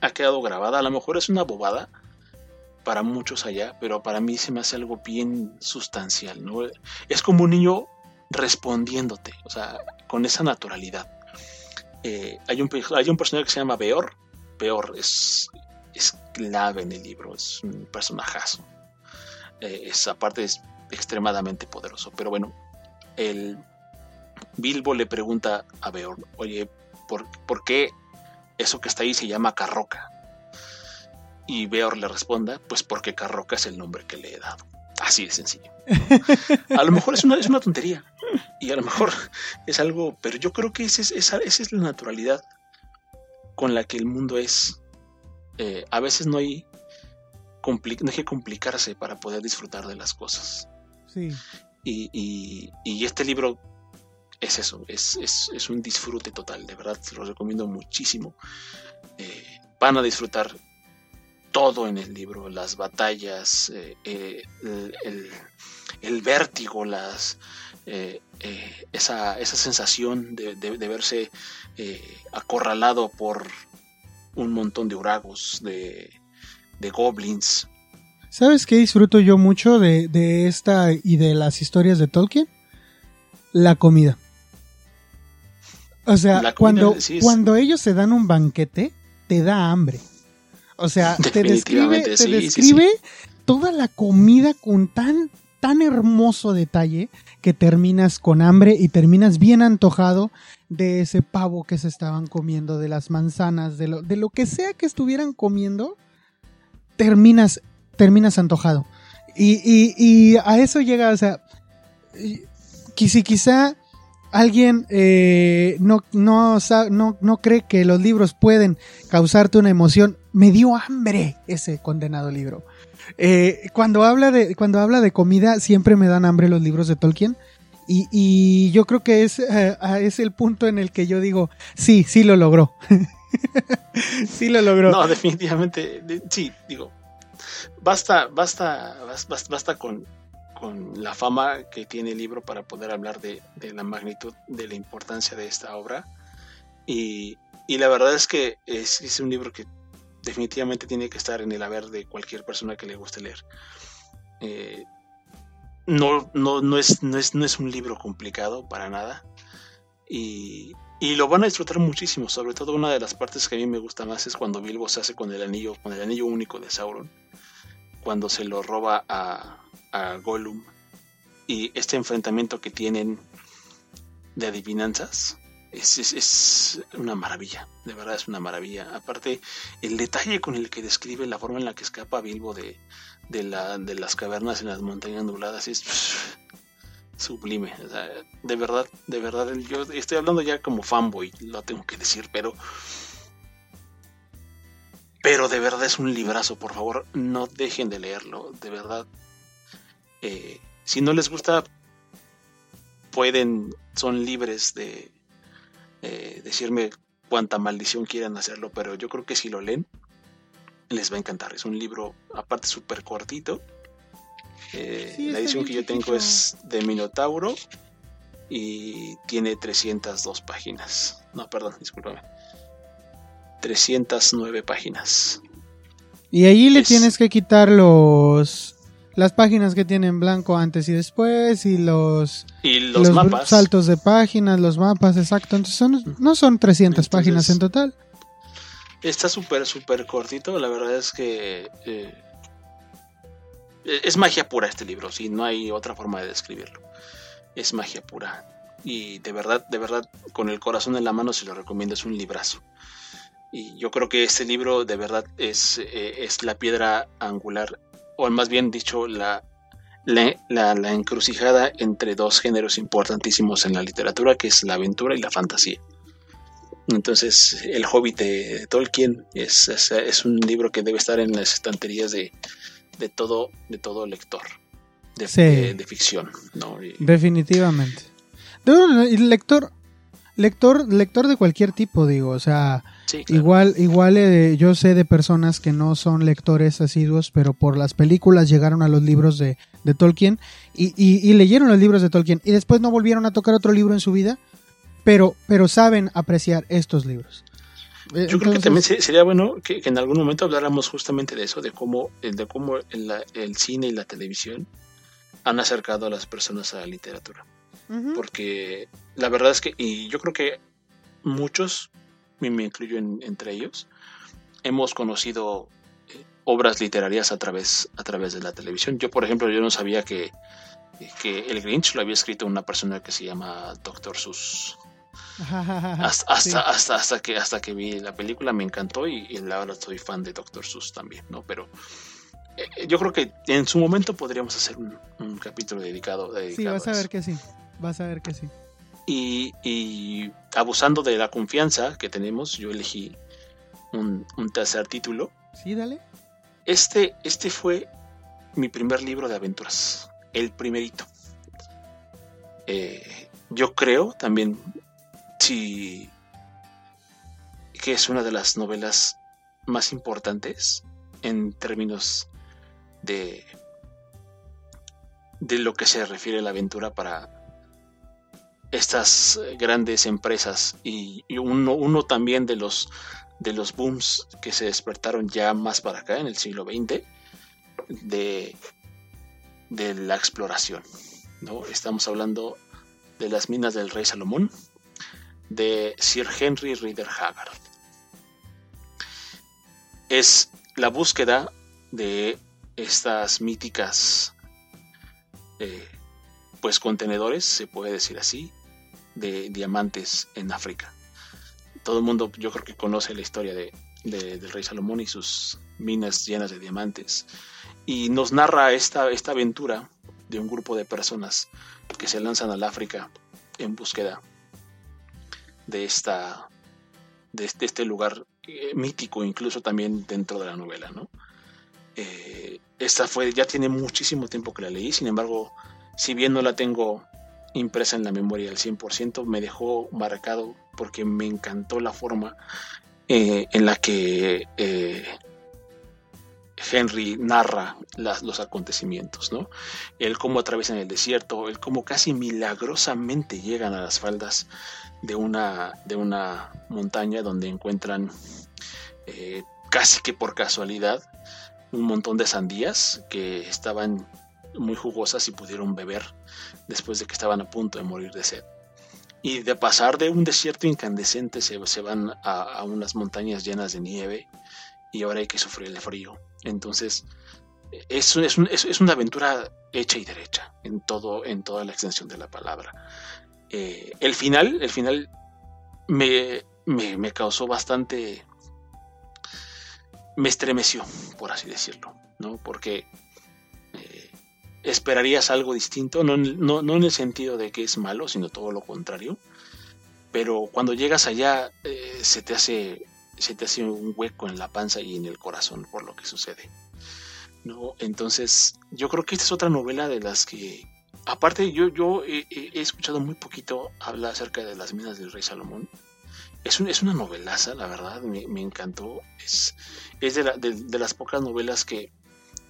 ha quedado grabada. A lo mejor es una bobada para muchos allá, pero para mí se me hace algo bien sustancial. ¿no? Es como un niño respondiéndote, o sea, con esa naturalidad. Eh, hay, un, hay un personaje que se llama Beor. Beor es, es clave en el libro, es un personajazo. Eh, esa parte es extremadamente poderoso. Pero bueno, el Bilbo le pregunta a Beorn, oye, ¿por, qué eso que está ahí se llama Carroca? Y Beorn le responda, pues porque Carroca es el nombre que le he dado. Así de sencillo. A lo mejor es una, es una tontería. Y a lo mejor es algo, pero yo creo que esa es, esa, es la naturalidad con la que el mundo es. Eh, a veces no hay no hay que complicarse para poder disfrutar de las cosas. Sí. Y, este libro es eso, es, es, un disfrute total, de verdad, se lo recomiendo muchísimo. Eh, van a disfrutar todo en el libro, las batallas, eh, eh, el, vértigo, las, esa, esa, sensación de, de verse acorralado por un montón de uragos, de, de goblins. ¿Sabes qué disfruto yo mucho de, esta y de las historias de Tolkien? La comida. O sea, cuando, cuando ellos se dan un banquete, te da hambre. O sea, te describe, te describe toda la comida con tan, tan hermoso detalle que terminas con hambre y terminas bien antojado de ese pavo que se estaban comiendo, de las manzanas, de lo, de lo que sea que estuvieran comiendo terminas, terminas antojado. Y, y, a eso llega, o sea, si quizá alguien eh, no, no, no, no cree que los libros pueden causarte una emoción, me dio hambre ese condenado libro. Eh, cuando, habla de, cuando habla de comida, siempre me dan hambre los libros de Tolkien. Y, y yo creo que es, eh, es el punto en el que yo digo, sí, sí lo logró. sí lo logró. No, definitivamente, sí, digo, basta, basta, basta, con, con, la fama que tiene el libro para poder hablar de, la magnitud, de la importancia de esta obra. Y, la verdad es que es, un libro que definitivamente tiene que estar en el haber de cualquier persona que le guste leer. Eh, no, no, no, es, no, es, no es un libro complicado para nada. Y, y lo van a disfrutar muchísimo, sobre todo una de las partes que a mí me gusta más es cuando Bilbo se hace con el anillo, con el anillo único de Sauron, cuando se lo roba a, a Gollum y este enfrentamiento que tienen de adivinanzas es, es, una maravilla, de verdad es una maravilla. Aparte, el detalle con el que describe la forma en la que escapa Bilbo de, de, la, de las cavernas en las montañas nubladas es sublime. de verdad, de verdad, yo estoy hablando ya como fanboy, lo tengo que decir, pero... Pero de verdad es un librazo, por favor, no dejen de leerlo, de verdad. Eh, si no les gusta, pueden, son libres de eh, decirme cuánta maldición quieran hacerlo, pero yo creo que si lo leen, les va a encantar. Es un libro, aparte, súper cortito. Eh, la edición que yo tengo es de Minotauro y tiene 302 páginas. No, perdón, discúlpame. 309 páginas. Y ahí le tienes que quitar los las páginas que tienen blanco antes y después y los, y los, mapas. saltos de páginas, los mapas, exacto. Entonces no son 300 páginas en total. Está súper, súper cortito. La verdad es que eh, es magia pura este libro. Si no hay otra forma de describirlo. Es magia pura. Y de verdad, de verdad, con el corazón en la mano se lo recomiendo. Es un librazo. Y yo creo que este libro de verdad es, eh, es la piedra angular o más bien dicho, la, la, encrucijada entre dos géneros importantísimos en la literatura, que es la aventura y la fantasía. Entonces, El Hobbit de Tolkien es, es, un libro que debe estar en las estanterías de, de todo, de todo lector de, de, ficción. ¿no? Definitivamente. lector, lector, lector de cualquier tipo, digo, o sea, Igual, igual eh, yo sé de personas que no son lectores asiduos, pero por las películas llegaron a los libros de, Tolkien y, leyeron los libros de Tolkien y después no volvieron a tocar otro libro en su vida, pero, pero saben apreciar estos libros. Eh, yo creo que también sería bueno que, en algún momento habláramos justamente de eso, de cómo, de cómo el, cine y la televisión han acercado a las personas a la literatura. Porque la verdad es que, y yo creo que muchos me incluyo entre ellos, hemos conocido eh, obras literarias a través, a través de la televisión. Yo, por ejemplo, yo no sabía que, que el Grinch lo había escrito una persona que se llama Doctor Sus. hasta, hasta, hasta, que, hasta que vi la película me encantó y, ahora soy fan de Doctor Sus también, ¿no? Pero eh, yo creo que en su momento podríamos hacer un, capítulo dedicado, dedicado, Sí, vas a ver que sí, vas a ver que sí. Y, abusando de la confianza que tenemos, yo elegí un, tercer título. Sí, dale. Este, este fue mi primer libro de aventuras, el primerito. Eh, yo creo también sí, que es una de las novelas más importantes en términos de, de lo que se refiere a la aventura para, estas grandes empresas y, uno, uno, también de los, de los booms que se despertaron ya más para acá en el siglo XX de, de la exploración. ¿no? Estamos hablando de las minas del rey Salomón, de Sir Henry Rider Haggard. Es la búsqueda de estas míticas eh, pues contenedores, se puede decir así, de diamantes en África. Todo el mundo yo creo que conoce la historia de, del rey Salomón y sus minas llenas de diamantes. Y nos narra esta, esta aventura de un grupo de personas que se lanzan al África en búsqueda de, esta, de este, este lugar eh, mítico, incluso también dentro de la novela. ¿no? Eh, esta fue, ya tiene muchísimo tiempo que la leí, sin embargo, si bien no la tengo impresa en la memoria al 100%, me dejó marcado porque me encantó la forma eh, en la que Henry narra los acontecimientos, ¿no? El cómo atraviesan el desierto, el cómo casi milagrosamente llegan a las faldas de una, de una montaña donde encuentran eh, casi que por casualidad un montón de sandías que estaban muy jugosas y pudieron beber después de que estaban a punto de morir de sed. Y de pasar de un desierto incandescente se, se van a, unas montañas llenas de nieve y ahora hay que sufrir el frío. Entonces es, es, es, una aventura hecha y derecha en, todo, en toda la extensión de la palabra. Eh, el final, el final me, me, causó bastante... me estremeció, por así decirlo, ¿no? Porque eh, esperarías algo distinto, no, no, no, en el sentido de que es malo, sino todo lo contrario. Pero cuando llegas allá eh, se te hace se te hace un hueco en la panza y en el corazón por lo que sucede. ¿no? Entonces, yo creo que esta es otra novela de las que, aparte, yo, yo he, escuchado muy poquito hablar acerca de las minas del rey Salomón. Es, es una novelaza, la verdad, me, encantó. Es, es de, de, las pocas novelas que,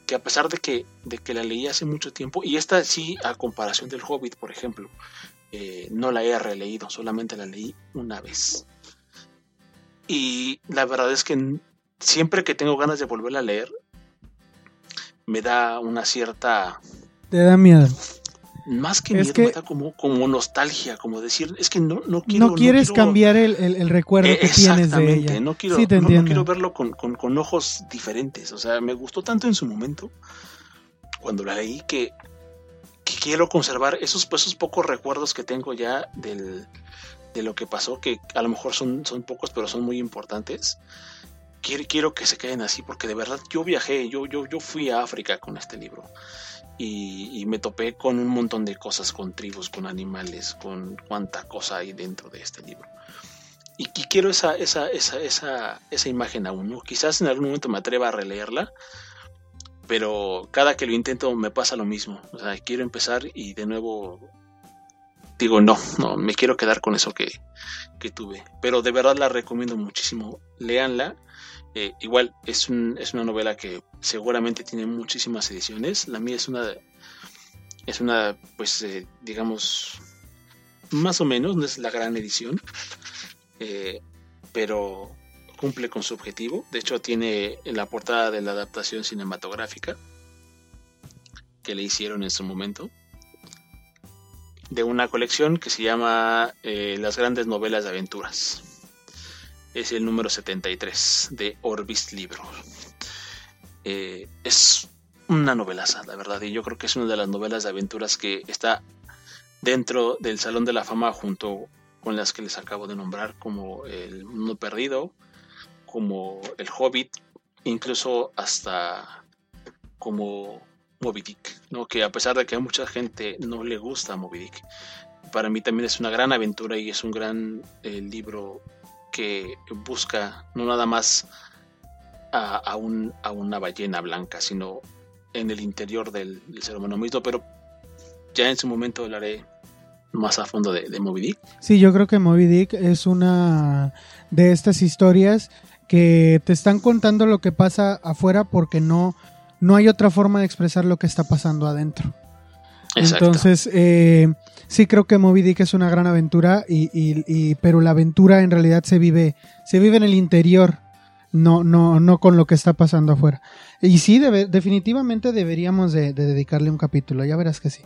que a pesar de que, de que la leí hace mucho tiempo, y esta sí, a comparación del Hobbit, por ejemplo, eh, no la he releído, solamente la leí una vez. Y la verdad es que siempre que tengo ganas de volverla a leer, me da una cierta... Te da miedo. Más que miedo, me da como, como nostalgia, como decir, es que no, no quiero... No quieres cambiar el, recuerdo que tienes de ella. No quiero, sí, no, quiero verlo con, con, ojos diferentes. O sea, me gustó tanto en su momento, cuando la leí, que, que quiero conservar esos, pues, esos pocos recuerdos que tengo ya del, de lo que pasó, que a lo mejor son, son pocos, pero son muy importantes. Quiero, quiero que se queden así, porque de verdad yo viajé, yo, yo, yo fui a África con este libro. Y, me topé con un montón de cosas, con tribus, con animales, con cuánta cosa hay dentro de este libro. Y, quiero esa, esa, esa, esa, esa imagen aún, Quizás en algún momento me atreva a releerla, pero cada que lo intento me pasa lo mismo. Quiero empezar y de nuevo digo, no, no, me quiero quedar con eso que, tuve. Pero de verdad la recomiendo muchísimo. Leanla. Eh, igual es, un, es una novela que seguramente tiene muchísimas ediciones. La mía es una, es una, pues, eh, digamos, más o menos, no es la gran edición, eh, pero cumple con su objetivo. De hecho, tiene en la portada de la adaptación cinematográfica que le hicieron en su momento de una colección que se llama eh, Las grandes novelas de aventuras. Es el número 73 de Orbis Libro. Eh, es una novelaza, la verdad, y yo creo que es una de las novelas de aventuras que está dentro del Salón de la Fama junto con las que les acabo de nombrar, como El Mundo Perdido, como El Hobbit, incluso hasta como Moby Dick, ¿no? que a pesar de que a mucha gente no le gusta Moby Dick, para mí también es una gran aventura y es un gran eh, libro que busca no nada más a, a, una ballena blanca, sino en el interior del, ser humano mismo, pero ya en su momento hablaré más a fondo de, de Moby Dick. Sí, yo creo que Moby Dick es una de estas historias que te están contando lo que pasa afuera porque no no hay otra forma de expresar lo que está pasando adentro. Entonces, eh, sí creo que Moby Dick es una gran aventura, y, pero la aventura en realidad se vive, se vive en el interior, no, no, no con lo que está pasando afuera. Y sí, definitivamente deberíamos de, dedicarle un capítulo, ya verás que sí.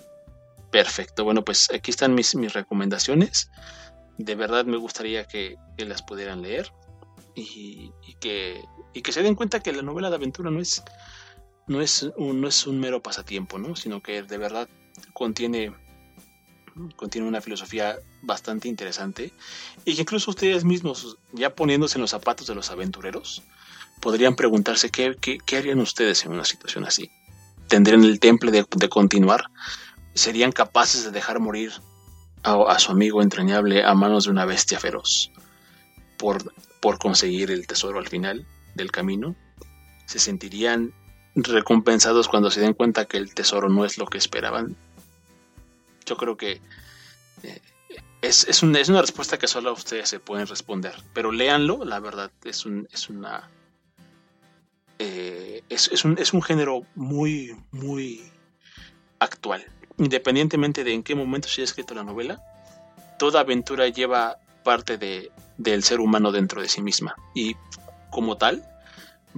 Perfecto, bueno, pues aquí están mis, mis recomendaciones. De verdad me gustaría que, las pudieran leer y, que, y que se den cuenta que la novela de aventura no es no es un, no es un mero pasatiempo, ¿no? sino que de verdad contiene, contiene una filosofía bastante interesante y que incluso ustedes mismos, ya poniéndose en los zapatos de los aventureros, podrían preguntarse qué, qué, harían ustedes en una situación así. ¿Tendrían el temple de, continuar? ¿Serían capaces de dejar morir a, a, su amigo entrañable a manos de una bestia feroz por, por conseguir el tesoro al final del camino? ¿Se sentirían recompensados cuando se den cuenta que el tesoro no es lo que esperaban. Yo creo que eh, es, es, una respuesta que solo ustedes se pueden responder. Pero léanlo, la verdad, es, un, es una. Eh, es, un, es un género muy, muy actual. Independientemente de en qué momento se haya escrito la novela, toda aventura lleva parte de, del ser humano dentro de sí misma. Y como tal,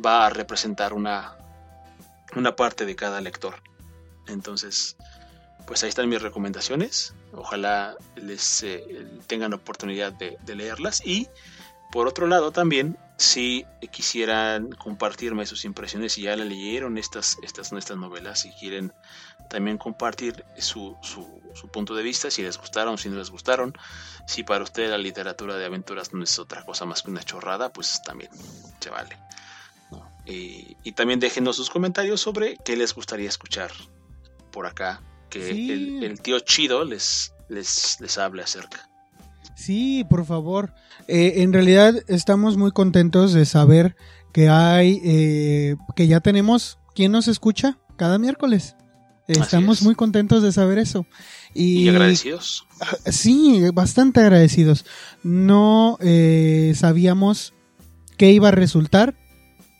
va a representar una, una parte de cada lector. Entonces, pues ahí están mis recomendaciones. Ojalá les eh, tengan la oportunidad de, leerlas. Y por otro lado también, si quisieran compartirme sus impresiones, si ya la leyeron estas, estas, estas novelas, si quieren también compartir su, su, punto de vista, si les gustaron, si no les gustaron, si para ustedes la literatura de aventuras no es otra cosa más que una chorrada, pues también se vale. Y, también déjenos sus comentarios sobre qué les gustaría escuchar por acá, que el, tío chido les, les, les hable acerca. Sí, por favor. Eh, en realidad estamos muy contentos de saber que hay, eh, que ya tenemos quien nos escucha cada miércoles. Estamos muy contentos de saber eso. Y, agradecidos. Sí, bastante agradecidos. No eh, sabíamos qué iba a resultar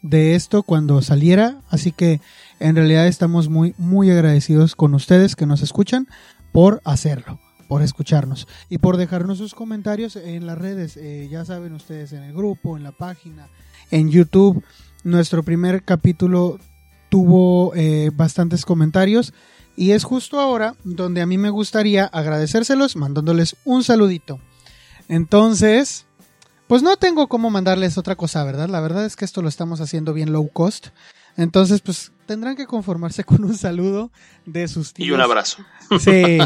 de esto cuando saliera, así que en realidad estamos muy, muy agradecidos con ustedes que nos escuchan por hacerlo por escucharnos y por dejarnos sus comentarios en las redes. Eh, ya saben ustedes, en el grupo, en la página, en YouTube. Nuestro primer capítulo tuvo eh, bastantes comentarios y es justo ahora donde a mí me gustaría agradecérselos mandándoles un saludito. Entonces, pues no tengo cómo mandarles otra cosa, ¿verdad? La verdad es que esto lo estamos haciendo bien low cost. Entonces, pues tendrán que conformarse con un saludo de sus tíos. Y un abrazo. Sí,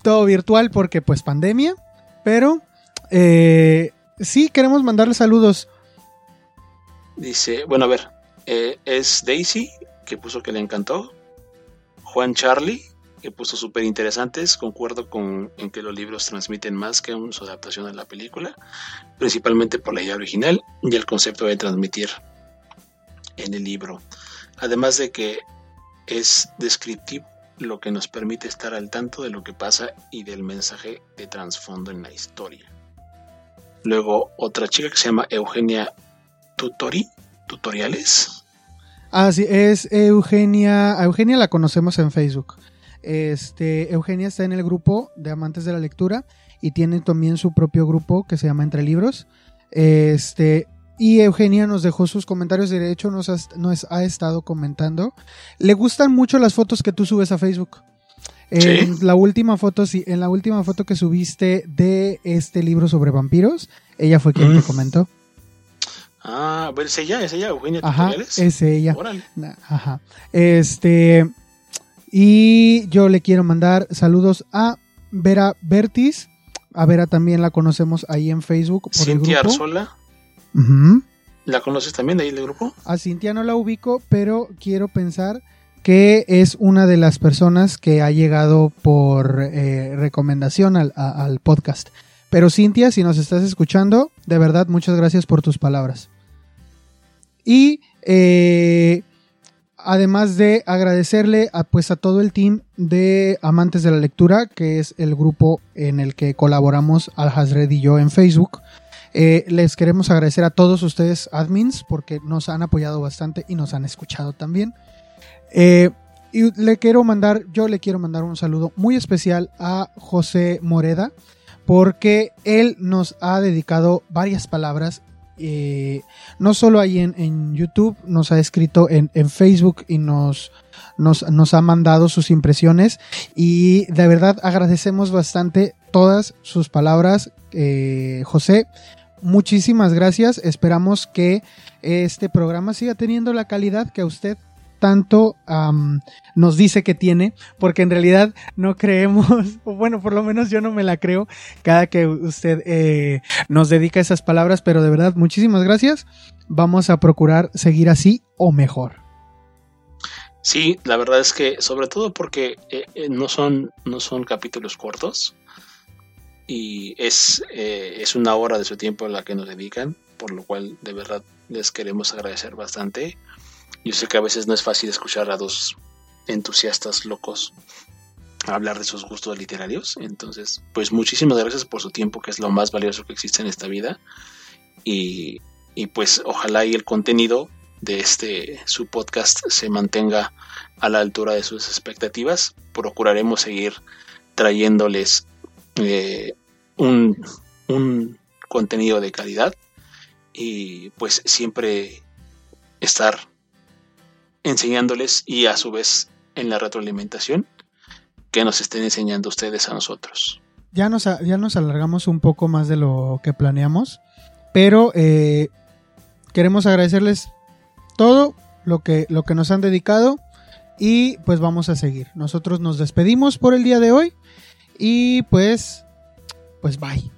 todo virtual porque pues pandemia, pero eh, sí queremos mandarle saludos. Dice, bueno, a ver, eh, es Daisy, que puso que le encantó. Juan Charlie, que puso súper interesantes. Concuerdo con en que los libros transmiten más que su adaptación a la película, principalmente por la idea original y el concepto de transmitir en el libro. Además de que es descriptivo, lo que nos permite estar al tanto de lo que pasa y del mensaje de trasfondo en la historia. Luego otra chica que se llama Eugenia Tutori, Tutoriales. Ah, sí, es Eugenia. Eugenia la conocemos en Facebook. Este, Eugenia está en el grupo de amantes de la lectura y tiene también su propio grupo que se llama Entre Libros. Este, y Eugenia nos dejó sus comentarios, de hecho nos, ha estado comentando. Le gustan mucho las fotos que tú subes a Facebook. En la última foto, sí, en la última foto que subiste de este libro sobre vampiros, ella fue quien te mm. comentó. Ah, pues es ella, es ella, Eugenia Ajá, es ella. Ajá. Este, y yo le quiero mandar saludos a Vera Bertis. A Vera también la conocemos ahí en Facebook por Cintia el grupo. Arzola. ¿La conoces también de ahí del grupo? A Cintia no la ubico, pero quiero pensar que es una de las personas que ha llegado por eh, recomendación al, podcast. Pero Cintia, si nos estás escuchando, de verdad, muchas gracias por tus palabras. Y eh, además de agradecerle a, pues, a todo el team de Amantes de la Lectura, que es el grupo en el que colaboramos Al Hazred y yo en Facebook. Eh, les queremos agradecer a todos ustedes, admins, porque nos han apoyado bastante y nos han escuchado también. Eh, y le quiero mandar, yo le quiero mandar un saludo muy especial a José Moreda, porque él nos ha dedicado varias palabras eh, no solo ahí en, YouTube, nos ha escrito en, Facebook y nos, nos, ha mandado sus impresiones y de verdad agradecemos bastante todas sus palabras, José muchísimas gracias. Esperamos que este programa siga teniendo la calidad que a usted tanto nos dice que tiene, porque en realidad no creemos, o bueno, por lo menos yo no me la creo cada que usted eh, nos dedica esas palabras, pero de verdad, muchísimas gracias. Vamos a procurar seguir así o mejor. Sí, la verdad es que sobre todo porque eh, eh, no, son, no son capítulos cortos, y es, eh, es una hora de su tiempo la que nos dedican, por lo cual de verdad les queremos agradecer bastante. Yo sé que a veces no es fácil escuchar a dos entusiastas locos hablar de sus gustos literarios, entonces pues muchísimas gracias por su tiempo, que es lo más valioso que existe en esta vida. Y, y pues ojalá y el contenido de este su podcast se mantenga a la altura de sus expectativas. Procuraremos seguir trayéndoles eh, un, contenido de calidad y pues siempre estar enseñándoles y a su vez en la retroalimentación que nos estén enseñando ustedes a nosotros. Ya nos, ya nos alargamos un poco más de lo que planeamos, pero eh, queremos agradecerles todo lo que, lo que nos han dedicado y pues vamos a seguir. Nosotros nos despedimos por el día de hoy y pues, pues bye.